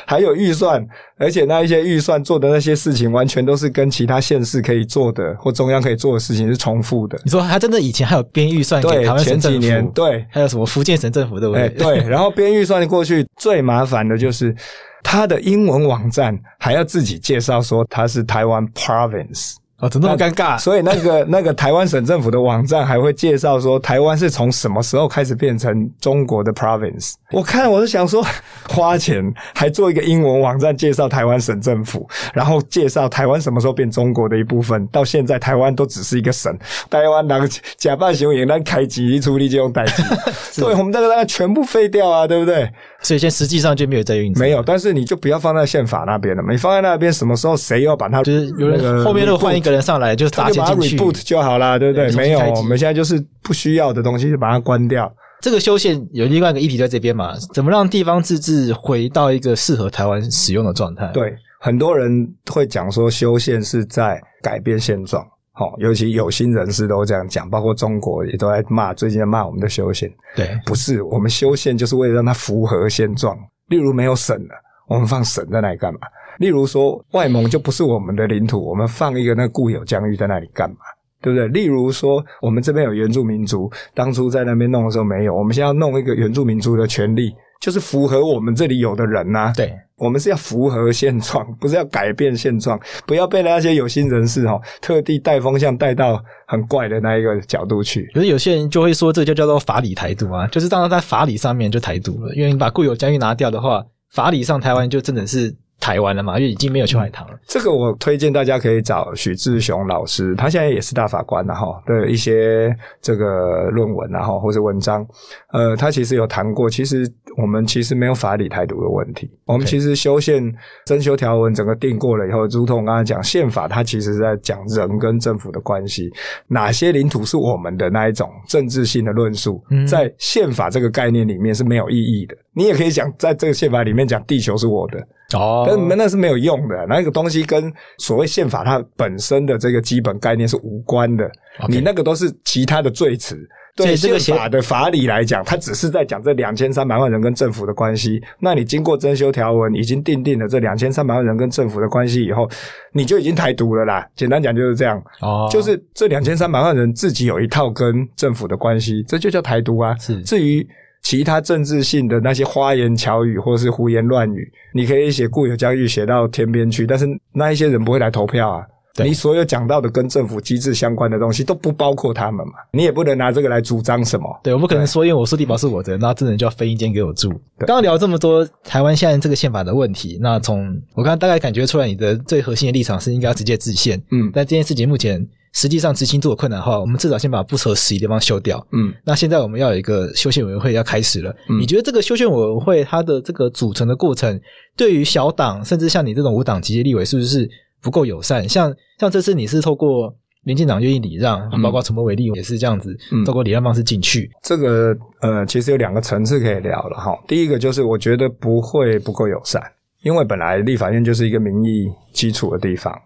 还有预算，而且那一些预算做的那些事情，完全都是跟其他县市可以做的或中央可以做的事情是重复的。你说他真的以前还有编预算给台湾省政府？前几年对，还有什么福建省政府对不对？欸、对，然后编预算过去最麻烦的就是他的英文网站还要自己介绍说他是台湾 province。哦，怎么那么尴尬？所以那个 那个台湾省政府的网站还会介绍说，台湾是从什么时候开始变成中国的 province？我看我是想说，花钱还做一个英文网站介绍台湾省政府，然后介绍台湾什么时候变中国的一部分。到现在台湾都只是一个省，台湾人假扮雄演，那开机一出力就用代机，对，我们这个大概全部废掉啊，对不对？所以现在实际上就没有在运作，没有。但是你就不要放在宪法那边了嘛，你放在那边，什么时候谁要把它就是有人后面又换一个。人上来就砸钱进去，就 reboot 就好啦，对不对？没有，我们现在就是不需要的东西就把它关掉。这个修宪有另外一个议题在这边嘛？怎么让地方自治回到一个适合台湾使用的状态？对，很多人会讲说修宪是在改变现状，齁，尤其有心人士都这样讲，包括中国也都在骂，最近在骂我们的修宪。对，不是，我们修宪就是为了让它符合现状。例如没有省了，我们放省在那里干嘛？例如说，外蒙就不是我们的领土，我们放一个那固有疆域在那里干嘛？对不对？例如说，我们这边有原住民族，当初在那边弄的时候没有，我们现在要弄一个原住民族的权利，就是符合我们这里有的人呐、啊。对，我们是要符合现状，不是要改变现状，不要被那些有心人士哦特地带风向带到很怪的那一个角度去。可是有些人就会说，这就叫做法理台独啊，就是当然在法理上面就台独了，因为你把固有疆域拿掉的话，法理上台湾就真的是。台湾了嘛，因为已经没有秋海棠了。这个我推荐大家可以找许志雄老师，他现在也是大法官了哈的一些这个论文然后或者文章，呃，他其实有谈过，其实我们其实没有法理台独的问题，我们其实修宪增修条文整个定过了以后，如同我刚才讲宪法，它其实是在讲人跟政府的关系，哪些领土是我们的那一种政治性的论述，在宪法这个概念里面是没有意义的。你也可以讲，在这个宪法里面讲地球是我的。哦，但那是没有用的，那个东西跟所谓宪法它本身的这个基本概念是无关的。你那个都是其他的罪词。对宪法的法理来讲，它只是在讲这两千三百万人跟政府的关系。那你经过增修条文，已经定定了这两千三百万人跟政府的关系以后，你就已经台独了啦。简单讲就是这样。哦，就是这两千三百万人自己有一套跟政府的关系，这就叫台独啊。是，至于。其他政治性的那些花言巧语或是胡言乱语，你可以写固有疆域写到天边去，但是那一些人不会来投票啊。你所有讲到的跟政府机制相关的东西都不包括他们嘛，你也不能拿这个来主张什么。对，我不可能说因为我说地堡是我的，那这人就要分一间给我住。刚刚聊这么多台湾现在这个宪法的问题，那从我刚刚大概感觉出来，你的最核心的立场是应该要直接制宪。嗯，但这件事情目前。实际上执行做的困难的话，我们至少先把不合时宜的地方修掉。嗯，那现在我们要有一个修宪委员会要开始了。嗯，你觉得这个修宪委员会它的这个组成的过程，对于小党甚至像你这种无党籍的立委，是不是不够友善？像像这次你是透过民进党愿意礼让，包括陈柏伟立委也是这样子，透过礼让方式进去。这个呃，其实有两个层次可以聊了哈。第一个就是我觉得不会不够友善，因为本来立法院就是一个民意基础的地方。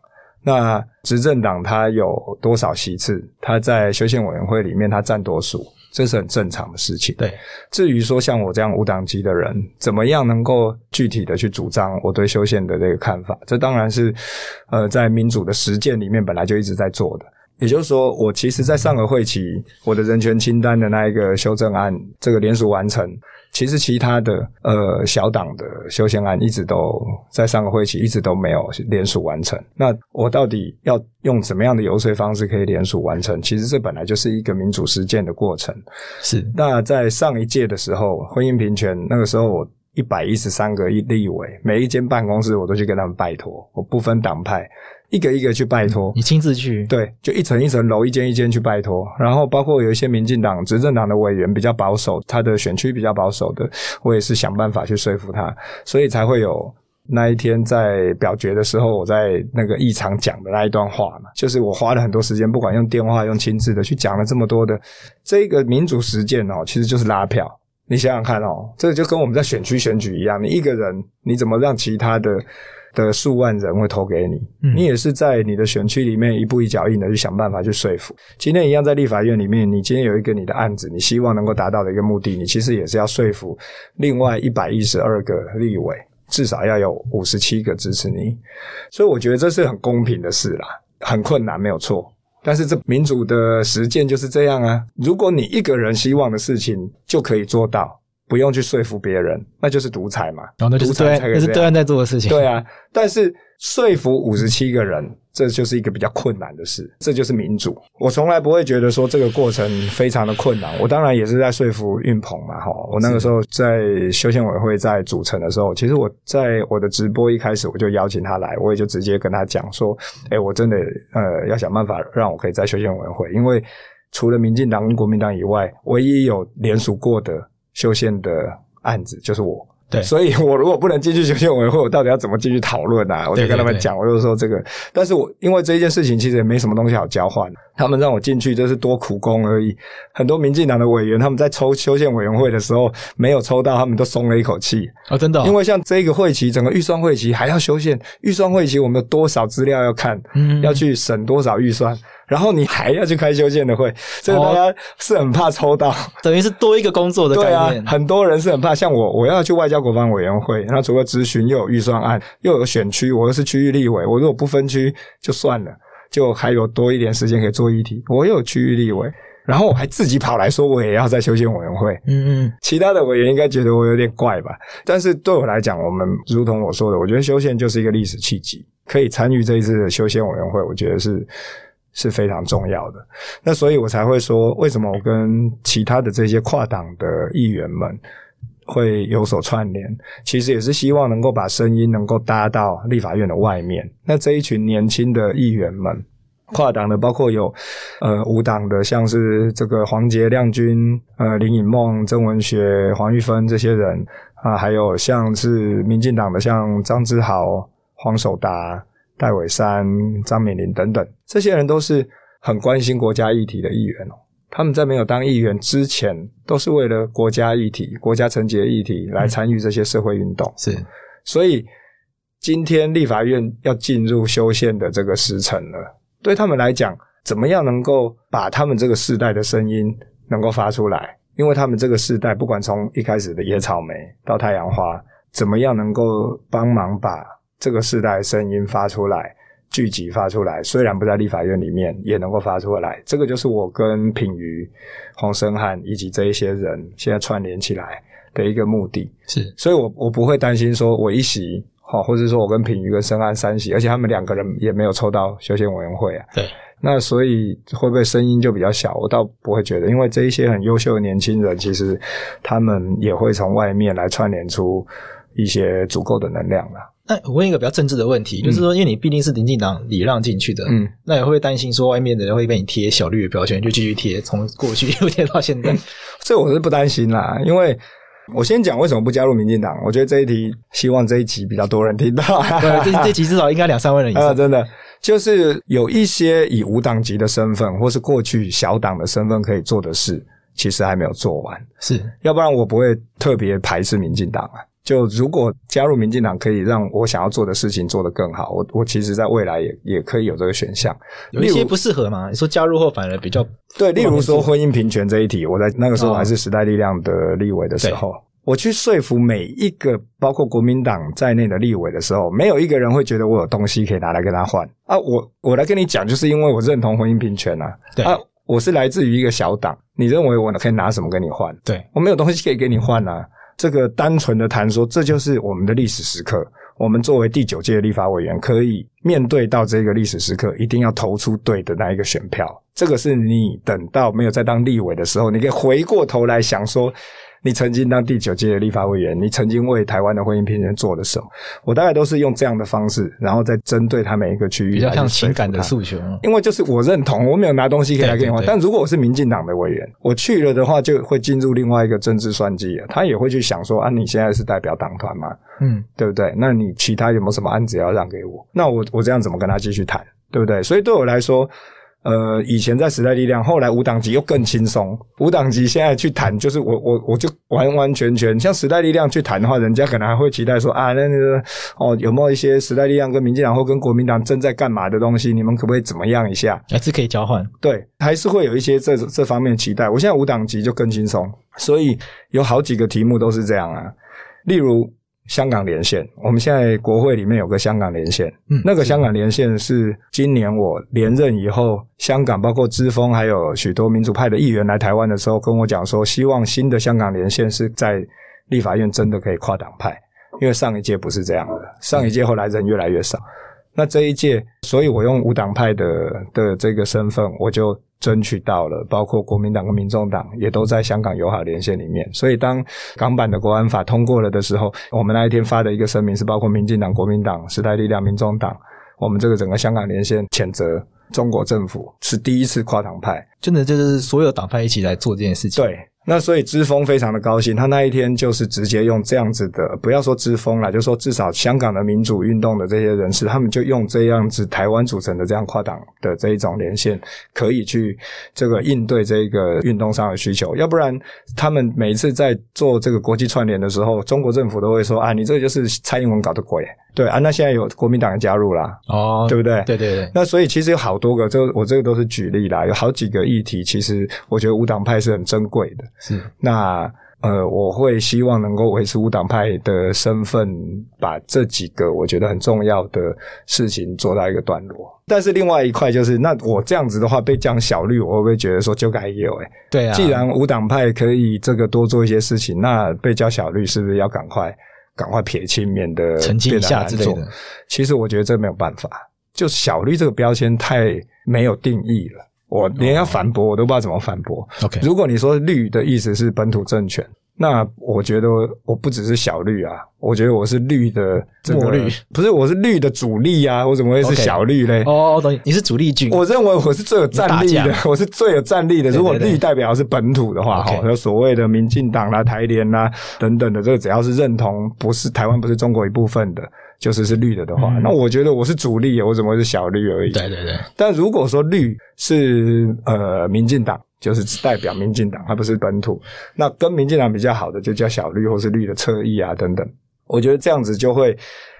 那执政党他有多少席次？他在修宪委员会里面他占多数，这是很正常的事情。对，至于说像我这样无党籍的人，怎么样能够具体的去主张我对修宪的这个看法？这当然是呃，在民主的实践里面本来就一直在做的。也就是说，我其实在上个会期，我的人权清单的那一个修正案，这个联署完成。其实其他的呃小党的修宪案一直都在上个会期一直都没有联署完成。那我到底要用什么样的游说方式可以联署完成？其实这本来就是一个民主实践的过程。是。那在上一届的时候，婚姻平权那个时候，我一百一十三个立委，每一间办公室我都去跟他们拜托，我不分党派。一个一个去拜托，你亲自去？对，就一层一层楼，一间一间去拜托。然后包括有一些民进党执政党的委员比较保守，他的选区比较保守的，我也是想办法去说服他，所以才会有那一天在表决的时候，我在那个议场讲的那一段话嘛，就是我花了很多时间，不管用电话用亲自的去讲了这么多的这个民主实践哦，其实就是拉票。你想想看哦，这个就跟我们在选区选举一样，你一个人你怎么让其他的？的数万人会投给你，你也是在你的选区里面一步一脚印的去想办法去说服。今天一样在立法院里面，你今天有一个你的案子，你希望能够达到的一个目的，你其实也是要说服另外一百一十二个立委，至少要有五十七个支持你。所以我觉得这是很公平的事啦，很困难没有错，但是这民主的实践就是这样啊。如果你一个人希望的事情就可以做到。不用去说服别人，那就是独裁嘛。哦，那就是对，那是对岸在做的事情。对啊，但是说服五十七个人，这就是一个比较困难的事。这就是民主。我从来不会觉得说这个过程非常的困难。我当然也是在说服运鹏嘛，哈。我那个时候在修宪委员会在组成的时候，其实我在我的直播一开始我就邀请他来，我也就直接跟他讲说，哎，我真的呃要想办法让我可以在修宪委员会，因为除了民进党跟国民党以外，唯一有联署过的。修宪的案子就是我，对，所以我如果不能进去修宪委员会，我到底要怎么进去讨论啊？我就跟他们讲，我就说这个，但是我因为这一件事情其实也没什么东西好交换，他们让我进去就是多苦工而已。很多民进党的委员他们在抽修宪委员会的时候没有抽到，他们都松了一口气啊、哦！真的、哦，因为像这个会期，整个预算会期还要修宪，预算会期我们有多少资料要看，嗯，要去审多少预算。然后你还要去开修宪的会，这个大家是很怕抽到，哦、等于是多一个工作的 概念。对啊，很多人是很怕，像我，我要去外交国防委员会，那除了咨询，又有预算案，又有选区，我又是区域立委，我如果不分区就算了，就还有多一点时间可以做议题。我又有区域立委，然后我还自己跑来说我也要在修宪委员会。嗯嗯，其他的委员应该觉得我有点怪吧？但是对我来讲，我们如同我说的，我觉得修宪就是一个历史契机，可以参与这一次的修宪委员会，我觉得是。是非常重要的，那所以我才会说，为什么我跟其他的这些跨党的议员们会有所串联，其实也是希望能够把声音能够搭到立法院的外面。那这一群年轻的议员们，跨党的包括有呃无党的，像是这个黄捷亮君、呃林颖孟、曾文学、黄玉芬这些人啊，还有像是民进党的像张之豪、黄守达、戴伟山、张敏玲等等，这些人都是很关心国家议题的议员哦。他们在没有当议员之前，都是为了国家议题、国家层级的议题来参与这些社会运动。是，所以今天立法院要进入修宪的这个时辰了，对他们来讲，怎么样能够把他们这个世代的声音能够发出来？因为他们这个世代，不管从一开始的野草莓到太阳花，怎么样能够帮忙把这个世代的声音发出来？聚集发出来，虽然不在立法院里面，也能够发出来。这个就是我跟品瑜、洪申翰以及这一些人现在串联起来的一个目的。是，所以我我不会担心说我一席，好，或者说我跟品瑜跟生安三席，而且他们两个人也没有抽到修宪委员会啊。对，那所以会不会声音就比较小？我倒不会觉得，因为这一些很优秀的年轻人，其实他们也会从外面来串联出一些足够的能量啦。那我问一个比较政治的问题，嗯、就是说，因为你毕竟是民进党礼让进去的，嗯，那也会担心说外面的人会被你贴小绿的标签，就继续贴，从过去又贴 到现在。这我是不担心啦，因为我先讲为什么不加入民进党。我觉得这一题，希望这一集比较多人听到。对，这 这集至少应该两三万人以上。啊，真的，就是有一些以无党籍的身份，或是过去小党的身份可以做的事，其实还没有做完。是，要不然我不会特别排斥民进党啊。就如果加入民进党可以让我想要做的事情做得更好，我我其实在未来也也可以有这个选项。有一些不适合嘛？你说加入后反而比较对，例如说婚姻平权这一题，我在那个时候还是时代力量的立委的时候，哦、我去说服每一个包括国民党在内的立委的时候，没有一个人会觉得我有东西可以拿来跟他换啊！我我来跟你讲，就是因为我认同婚姻平权啊，对啊，我是来自于一个小党，你认为我可以拿什么跟你换？对，我没有东西可以给你换啊。这个单纯的谈说，这就是我们的历史时刻。我们作为第九届立法委员，可以面对到这个历史时刻，一定要投出对的那一个选票。这个是你等到没有再当立委的时候，你可以回过头来想说。你曾经当第九届的立法委员，你曾经为台湾的婚姻平权做了什么？我大概都是用这样的方式，然后再针对他每一个区域，比较像情感的诉求。因为就是我认同，我没有拿东西可以来给你换。但如果我是民进党的委员，我去了的话，就会进入另外一个政治算计了。他也会去想说：啊，你现在是代表党团嘛？嗯，对不对？那你其他有没有什么案子要让给我？那我我这样怎么跟他继续谈？对不对？所以对我来说。呃，以前在时代力量，后来无党籍又更轻松。无党籍现在去谈，就是我我我就完完全全像时代力量去谈的话，人家可能还会期待说啊，那那个哦，有没有一些时代力量跟民进党或跟国民党正在干嘛的东西？你们可不可以怎么样一下？还是可以交换？对，还是会有一些这这方面期待。我现在无党籍就更轻松，所以有好几个题目都是这样啊，例如。香港连线，我们现在国会里面有个香港连线，嗯，那个香港连线是。今年我连任以后，香港包括资丰还有许多民主派的议员来台湾的时候，跟我讲说，希望新的香港连线是在立法院真的可以跨党派，因为上一届不是这样的，上一届后来人越来越少，那这一届，所以我用无党派的的这个身份，我就。争取到了，包括国民党跟民众党也都在香港友好连线里面。所以当港版的国安法通过了的时候，我们那一天发的一个声明是，包括民进党、国民党、时代力量、民众党，我们这个整个香港连线谴责中国政府是第一次跨党派，真的就是所有党派一起来做这件事情。对。那所以知峰非常的高兴，他那一天就是直接用这样子的，不要说知峰了，就说至少香港的民主运动的这些人士，他们就用这样子台湾组成的这样跨党的这一种连线，可以去这个应对这个运动上的需求。要不然，他们每一次在做这个国际串联的时候，中国政府都会说啊，你这个就是蔡英文搞的鬼。对啊，那现在有国民党加入啦，哦，对不对？对对对。那所以其实有好多个，这我这个都是举例啦，有好几个议题，其实我觉得无党派是很珍贵的。是。那呃，我会希望能够维持无党派的身份，把这几个我觉得很重要的事情做到一个段落。但是另外一块就是，那我这样子的话被降小绿，我会不会觉得说就该有？诶对啊。既然无党派可以这个多做一些事情，那被叫小绿是不是要赶快？赶快撇清，免得澄清一下之类的。其实我觉得这没有办法，就小绿这个标签太没有定义了，我连要反驳我都不知道怎么反驳。OK，如果你说绿的意思是本土政权，那我觉得我不只是小绿啊，我觉得我是绿的这个墨绿，不是，我是绿的主力啊，我怎么会是小绿嘞？哦，懂你是主力军，我认为我是最有战力的，我是最有战力的。如果绿代表是本土的话，哈，有所谓的民进党啦、台联啦等等的，这个只要是认同不是台湾不是中国一部分的，就是是绿的的话，那我觉得我是主力，我怎么会是小绿而已？对对对。但如果说绿是呃民进党。就是代表民进党，它不是本土。那跟民进党比较好的，就叫小绿或是绿的侧翼啊等等。我觉得这样子就会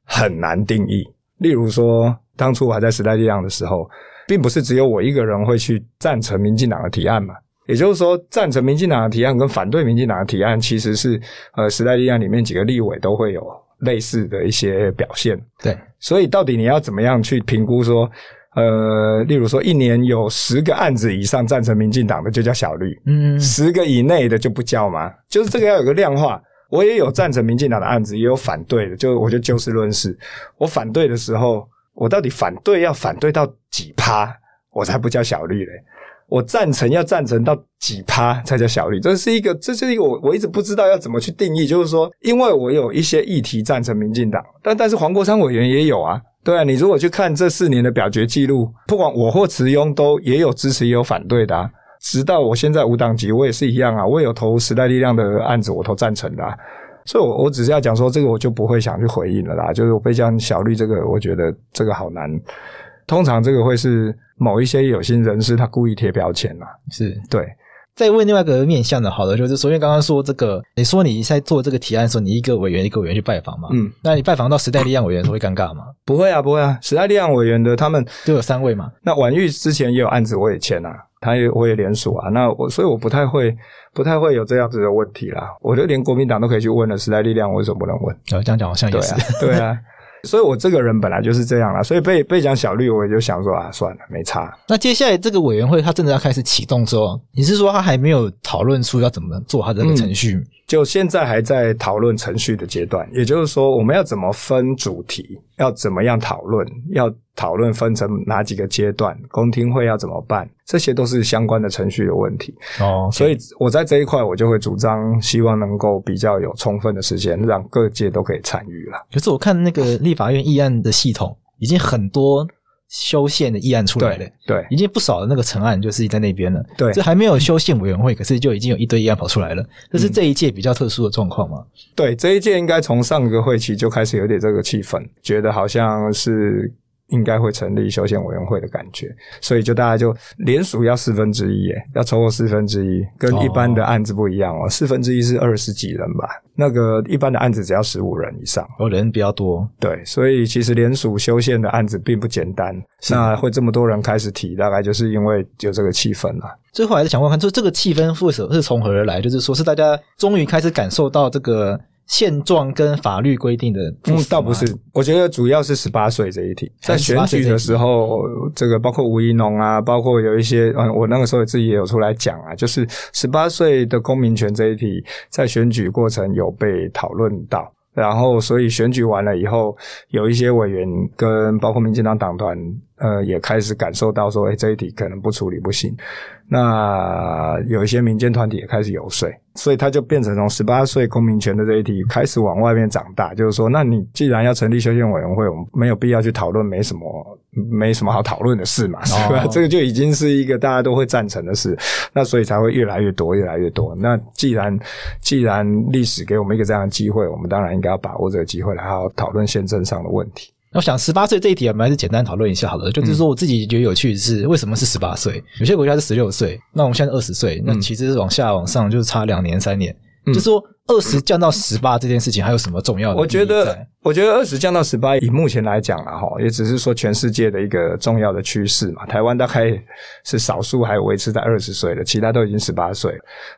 很难定义。例如说，当初我还在时代力量的时候，并不是只有我一个人会去赞成民进党的提案嘛。也就是说，赞成民进党的提案跟反对民进党的提案，其实是呃时代力量里面几个立委都会有类似的一些表现。对，所以到底你要怎么样去评估说？呃，例如说，一年有十个案子以上赞成民进党的，就叫小绿。嗯，十个以内的就不叫吗？就是这个要有个量化。我也有赞成民进党的案子，也有反对的，就我就就事论事。我反对的时候，我到底反对要反对到几趴，我才不叫小绿嘞？我赞成要赞成到几趴才叫小绿？这是一个，这是一个我我一直不知道要怎么去定义。就是说，因为我有一些议题赞成民进党，但但是黄国昌委员也有啊。对啊，你如果去看这四年的表决记录，不管我或慈庸都也有支持也有反对的啊。直到我现在无党籍，我也是一样啊，我有投时代力量的案子，我投赞成的啊。所以我，我我只是要讲说，这个我就不会想去回应了啦。就是我非常小绿这个，我觉得这个好难。通常这个会是某一些有心人士他故意贴标签啦。是对。再问另外一个面向的，好的，就是首先刚刚说这个，你说你在做这个提案的时候，你一个委员一个委员去拜访嘛？嗯，那你拜访到时代力量委员会尴尬吗？不会啊，不会啊，时代力量委员的他们就有三位嘛。那婉玉之前也有案子，我也签啊，他也我也联署啊。那我所以我不太会不太会有这样子的问题啦。我觉得连国民党都可以去问了，时代力量为什么不能问？呃，这样讲好像也是，对啊。对啊所以，我这个人本来就是这样啦，所以被被讲小绿，我也就想说啊，算了，没差。那接下来这个委员会，他真的要开始启动之后，你是说他还没有讨论出要怎么做他这个程序？嗯就现在还在讨论程序的阶段，也就是说，我们要怎么分主题，要怎么样讨论，要讨论分成哪几个阶段，公听会要怎么办，这些都是相关的程序的问题。哦，okay. 所以我在这一块，我就会主张，希望能够比较有充分的时间，让各界都可以参与了。可是我看那个立法院议案的系统，已经很多。修宪的议案出来了，对，已经不少的那个成案就是在那边了。对，这还没有修宪委员会，可是就已经有一堆议案跑出来了。这是这一届比较特殊的状况吗？对，这一届应该从上个会期就开始有点这个气氛，觉得好像是。应该会成立修宪委员会的感觉，所以就大家就联署要四分之一，耶，要超过四分之一，跟一般的案子不一样哦。四分之一是二十几人吧，那个一般的案子只要十五人以上，哦，人比较多。对，所以其实联署修宪的案子并不简单。那会这么多人开始提，大概就是因为有这个气氛了。最后还是想问看，就这个气氛为什么是从何而来？就是说是大家终于开始感受到这个。现状跟法律规定的，嗯，倒不是，我觉得主要是十八岁这一题，在选举的时候，这个包括吴怡农啊，包括有一些，嗯，我那个时候自己也有出来讲啊，就是十八岁的公民权这一题，在选举过程有被讨论到，然后所以选举完了以后，有一些委员跟包括民进党党团，呃，也开始感受到说，哎，这一题可能不处理不行。那有一些民间团体也开始游说，所以他就变成从十八岁公民权的这一题开始往外面长大。就是说，那你既然要成立修宪委员会，我们没有必要去讨论没什么没什么好讨论的事嘛，是吧？哦、这个就已经是一个大家都会赞成的事。那所以才会越来越多，越来越多。那既然既然历史给我们一个这样的机会，我们当然应该要把握这个机会来好好讨论宪政上的问题。我想十八岁这一题，我们还是简单讨论一下好了。就是说，我自己觉得有趣的是，为什么是十八岁？有些国家是十六岁，那我们现在二十岁，那其实往下往上就是差两年三年。就是说，二十降到十八这件事情，还有什么重要的？我觉得，我觉得二十降到十八，以目前来讲啊，哈，也只是说全世界的一个重要的趋势嘛。台湾大概是少数还有维持在二十岁的，其他都已经十八岁。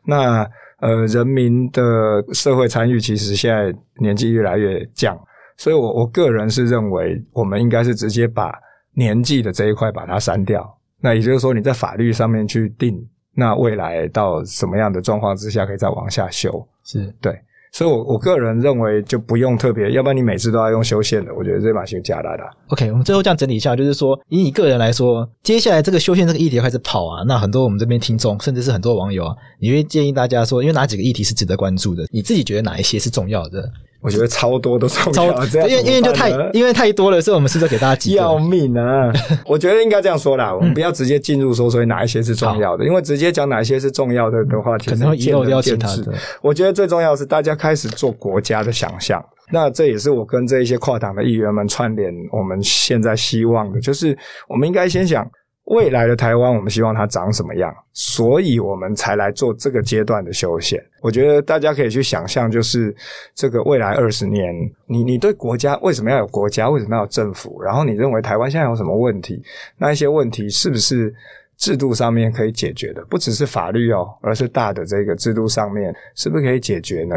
那呃，人民的社会参与其实现在年纪越来越降。所以我，我我个人是认为，我们应该是直接把年纪的这一块把它删掉。那也就是说，你在法律上面去定，那未来到什么样的状况之下可以再往下修？是对。所以我我个人认为就不用特别，要不然你每次都要用修宪的，我觉得这把修假的。OK，我们最后这样整理一下，就是说以你个人来说，接下来这个修宪这个议题开始跑啊，那很多我们这边听众，甚至是很多网友啊，你会建议大家说，因为哪几个议题是值得关注的？你自己觉得哪一些是重要的？我觉得超多都重要，超因为因为就太因为太多了，所以我们试着给大家要命啊！我觉得应该这样说啦，我们不要直接进入说，所以哪一些是重要的，因为直接讲哪一些是重要的的话，可能会遗漏掉其他的。我觉得最重要的是大家开始做国家的想象，那这也是我跟这一些跨党的议员们串联，我们现在希望的就是，我们应该先想。未来的台湾，我们希望它长什么样？所以我们才来做这个阶段的修宪。我觉得大家可以去想象，就是这个未来二十年，你你对国家为什么要有国家？为什么要有政府？然后你认为台湾现在有什么问题？那一些问题是不是制度上面可以解决的？不只是法律哦，而是大的这个制度上面是不是可以解决呢？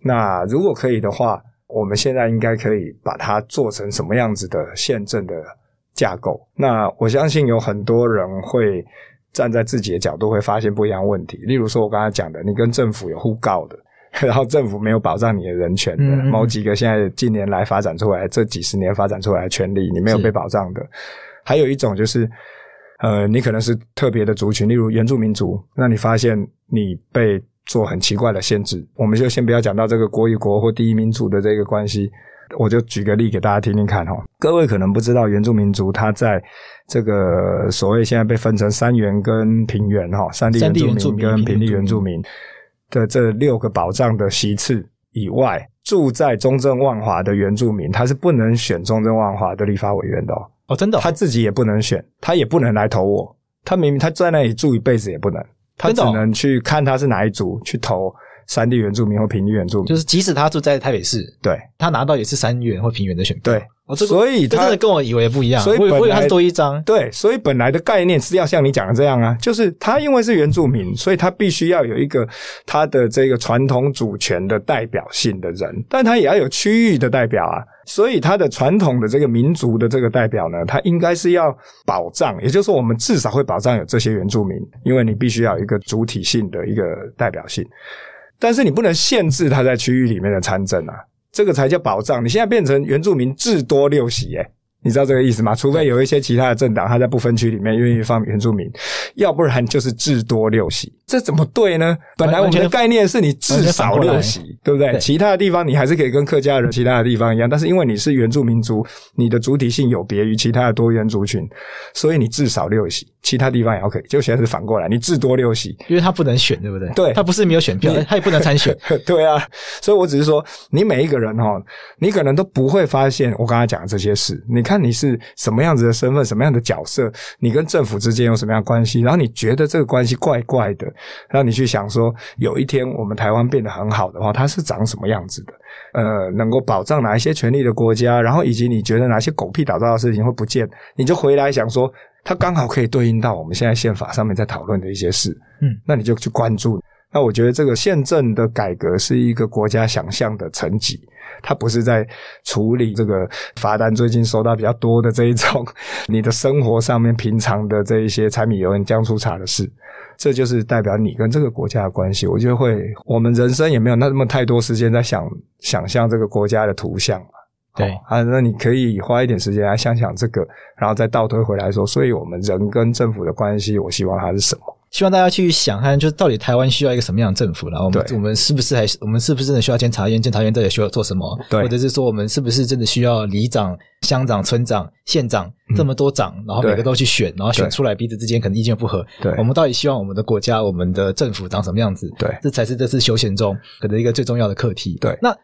那如果可以的话，我们现在应该可以把它做成什么样子的宪政的？架构，那我相信有很多人会站在自己的角度，会发现不一样问题。例如说，我刚才讲的，你跟政府有互告的，然后政府没有保障你的人权的，某几个现在近年来发展出来，这几十年发展出来的权利，你没有被保障的。还有一种就是，呃，你可能是特别的族群，例如原住民族，那你发现你被做很奇怪的限制，我们就先不要讲到这个国与国或第一民族的这个关系。我就举个例给大家听听看哈，各位可能不知道原住民族他在这个所谓现在被分成三原跟平原哈，山地原住民跟平地原住民。的这六个保障的席次以外，住在中正万华的原住民他是不能选中正万华的立法委员的哦，哦真的，他自己也不能选，他也不能来投我，他明明他在那里住一辈子也不能，他只能去看他是哪一族去投。山地原住民或平地原住民，就是即使他住在台北市，对，他拿到也是山原或平原的选票。对，所以他真的跟我以为不一样。所以他是多一张。对，所以本来的概念是要像你讲的这样啊，就是他因为是原住民，所以他必须要有一个他的这个传统主权的代表性的人，但他也要有区域的代表啊。所以他的传统的这个民族的这个代表呢，他应该是要保障，也就是说，我们至少会保障有这些原住民，因为你必须要有一个主体性的一个代表性。但是你不能限制他在区域里面的参政啊，这个才叫保障。你现在变成原住民至多六席，诶你知道这个意思吗？除非有一些其他的政党，他在不分区里面愿意放原住民，要不然就是至多六席。这怎么对呢？本来我们的概念是你至少六席，对不对？其他的地方你还是可以跟客家人其他的地方一样，但是因为你是原住民族，你的主体性有别于其他的多元族群，所以你至少六席。其他地方也 OK，就现在是反过来，你至多六席，因为他不能选，对不对？对，他不是没有选票，他也不能参选。对啊，所以我只是说，你每一个人哈，你可能都不会发现我刚才讲的这些事。你看你是什么样子的身份，什么样的角色，你跟政府之间有什么样的关系，然后你觉得这个关系怪怪的，然后你去想说，有一天我们台湾变得很好的话，它是长什么样子的？呃，能够保障哪一些权利的国家，然后以及你觉得哪些狗屁倒灶的事情会不见，你就回来想说。它刚好可以对应到我们现在宪法上面在讨论的一些事，嗯，那你就去关注。那我觉得这个宪政的改革是一个国家想象的层级，它不是在处理这个罚单最近收到比较多的这一种你的生活上面平常的这一些柴米油盐酱醋茶的事，这就是代表你跟这个国家的关系。我觉得会，我们人生也没有那么太多时间在想想象这个国家的图像。对啊，那你可以花一点时间来想想这个，然后再倒推回来说，所以我们人跟政府的关系，我希望它是什么？希望大家去想看，就是到底台湾需要一个什么样的政府？然后我们我们是不是还是我们是不是真的需要监察院？监察院到底需要做什么？对，或者是说我们是不是真的需要里长、乡长、村长、县长这么多长，嗯、然后每个都去选，然后选出来彼此之间可能意见不合？对，我们到底希望我们的国家、我们的政府长什么样子？对，这才是这次修宪中可能一个最重要的课题。对，那。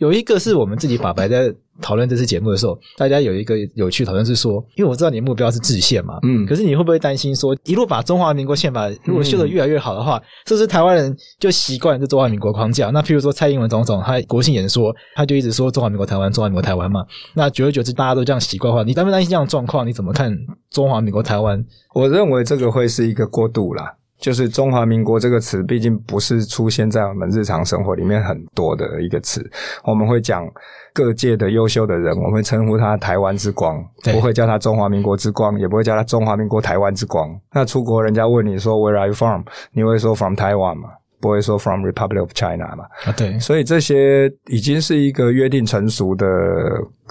有一个是我们自己法白在讨论这次节目的时候，大家有一个有趣讨论是说，因为我知道你的目标是制宪嘛，嗯，可是你会不会担心说，一路把中华民国宪法如果修得越来越好的话，嗯、是不是台湾人就习惯这中华民国框架？那譬如说蔡英文总统他国庆演说，他就一直说中华民国台湾，中华民国台湾嘛，那久而久之大家都这样习惯的话，你担不担心这样的状况？你怎么看中华民国台湾？我认为这个会是一个过渡啦。就是中华民国这个词，毕竟不是出现在我们日常生活里面很多的一个词。我们会讲各界的优秀的人，我们会称呼他台湾之光，不会叫他中华民国之光，也不会叫他中华民国台湾之光。那出国人家问你说 Where are you from？你会说 From Taiwan 嘛？不会说 From Republic of China 嘛。啊，对，所以这些已经是一个约定成熟的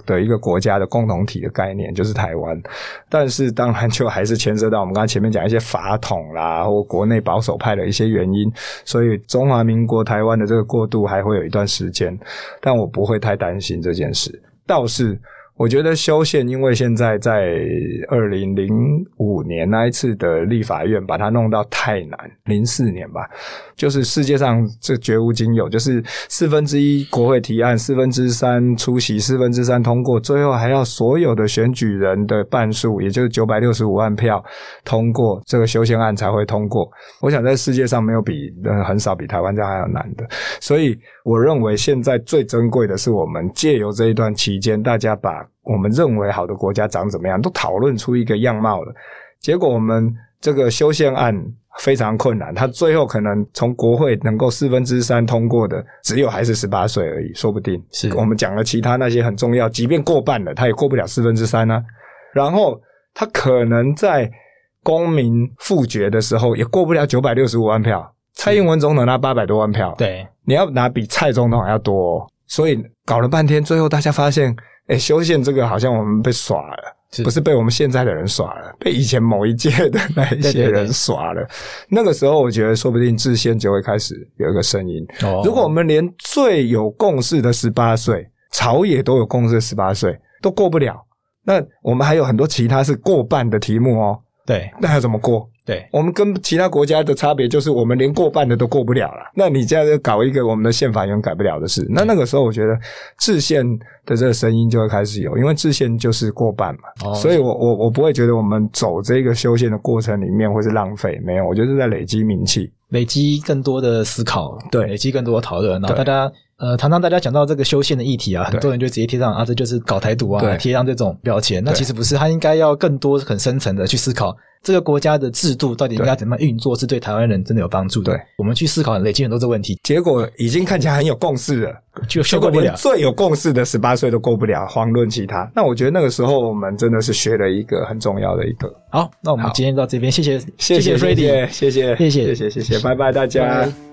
的一个国家的共同体的概念，就是台湾。但是当然就还是牵涉到我们刚才前面讲一些法统啦，或国内保守派的一些原因，所以中华民国台湾的这个过渡还会有一段时间。但我不会太担心这件事，倒是。我觉得修宪，因为现在在二零零五年那一次的立法院把它弄到太难，零四年吧，就是世界上这绝无仅有，就是四分之一国会提案，四分之三出席，四分之三通过，最后还要所有的选举人的半数，也就是九百六十五万票通过这个修宪案才会通过。我想在世界上没有比很少比台湾这还要难的，所以我认为现在最珍贵的是我们借由这一段期间，大家把。我们认为好的国家长怎么样，都讨论出一个样貌了。结果我们这个修宪案非常困难，他最后可能从国会能够四分之三通过的，只有还是十八岁而已，说不定。是我们讲了其他那些很重要，即便过半了，他也过不了四分之三呢。然后他可能在公民复决的时候也过不了九百六十五万票。蔡英文总统拿八百多万票，对，你要拿比蔡总统还要多哦。所以搞了半天，最后大家发现。哎，修宪这个好像我们被耍了，是不是被我们现在的人耍了？被以前某一届的那一些人耍了。对对对。那个时候，我觉得说不定制宪就会开始有一个声音。哦。如果我们连最有共识的十八岁，朝野都有共识的十八岁都过不了，那我们还有很多其他是过半的题目哦。对，那要怎么过？对，我们跟其他国家的差别就是，我们连过半的都过不了了。那你现在搞一个我们的宪法永远改不了的事，那那个时候我觉得制宪的这个声音就会开始有，因为制宪就是过半嘛。哦，所以我我我不会觉得我们走这个修宪的过程里面会是浪费，没有，我觉得是在累积名气，累积更多的思考，对，累积更多的讨论，然后大家呃，常常大家讲到这个修宪的议题啊，很多人就直接贴上啊，这就是搞台独啊，贴上这种标签。那其实不是，他应该要更多很深层的去思考。这个国家的制度到底应该怎么运作，是对台湾人真的有帮助的。对，我们去思考很，累积很多这问题，结果已经看起来很有共识了，就修过不了。最有共识的十八岁都过不了，遑论其他。那我觉得那个时候我们真的是学了一个很重要的一个。好，那我们今天到这边，谢谢，谢谢 Freddy，谢谢，谢谢，谢谢，谢谢，拜拜大家。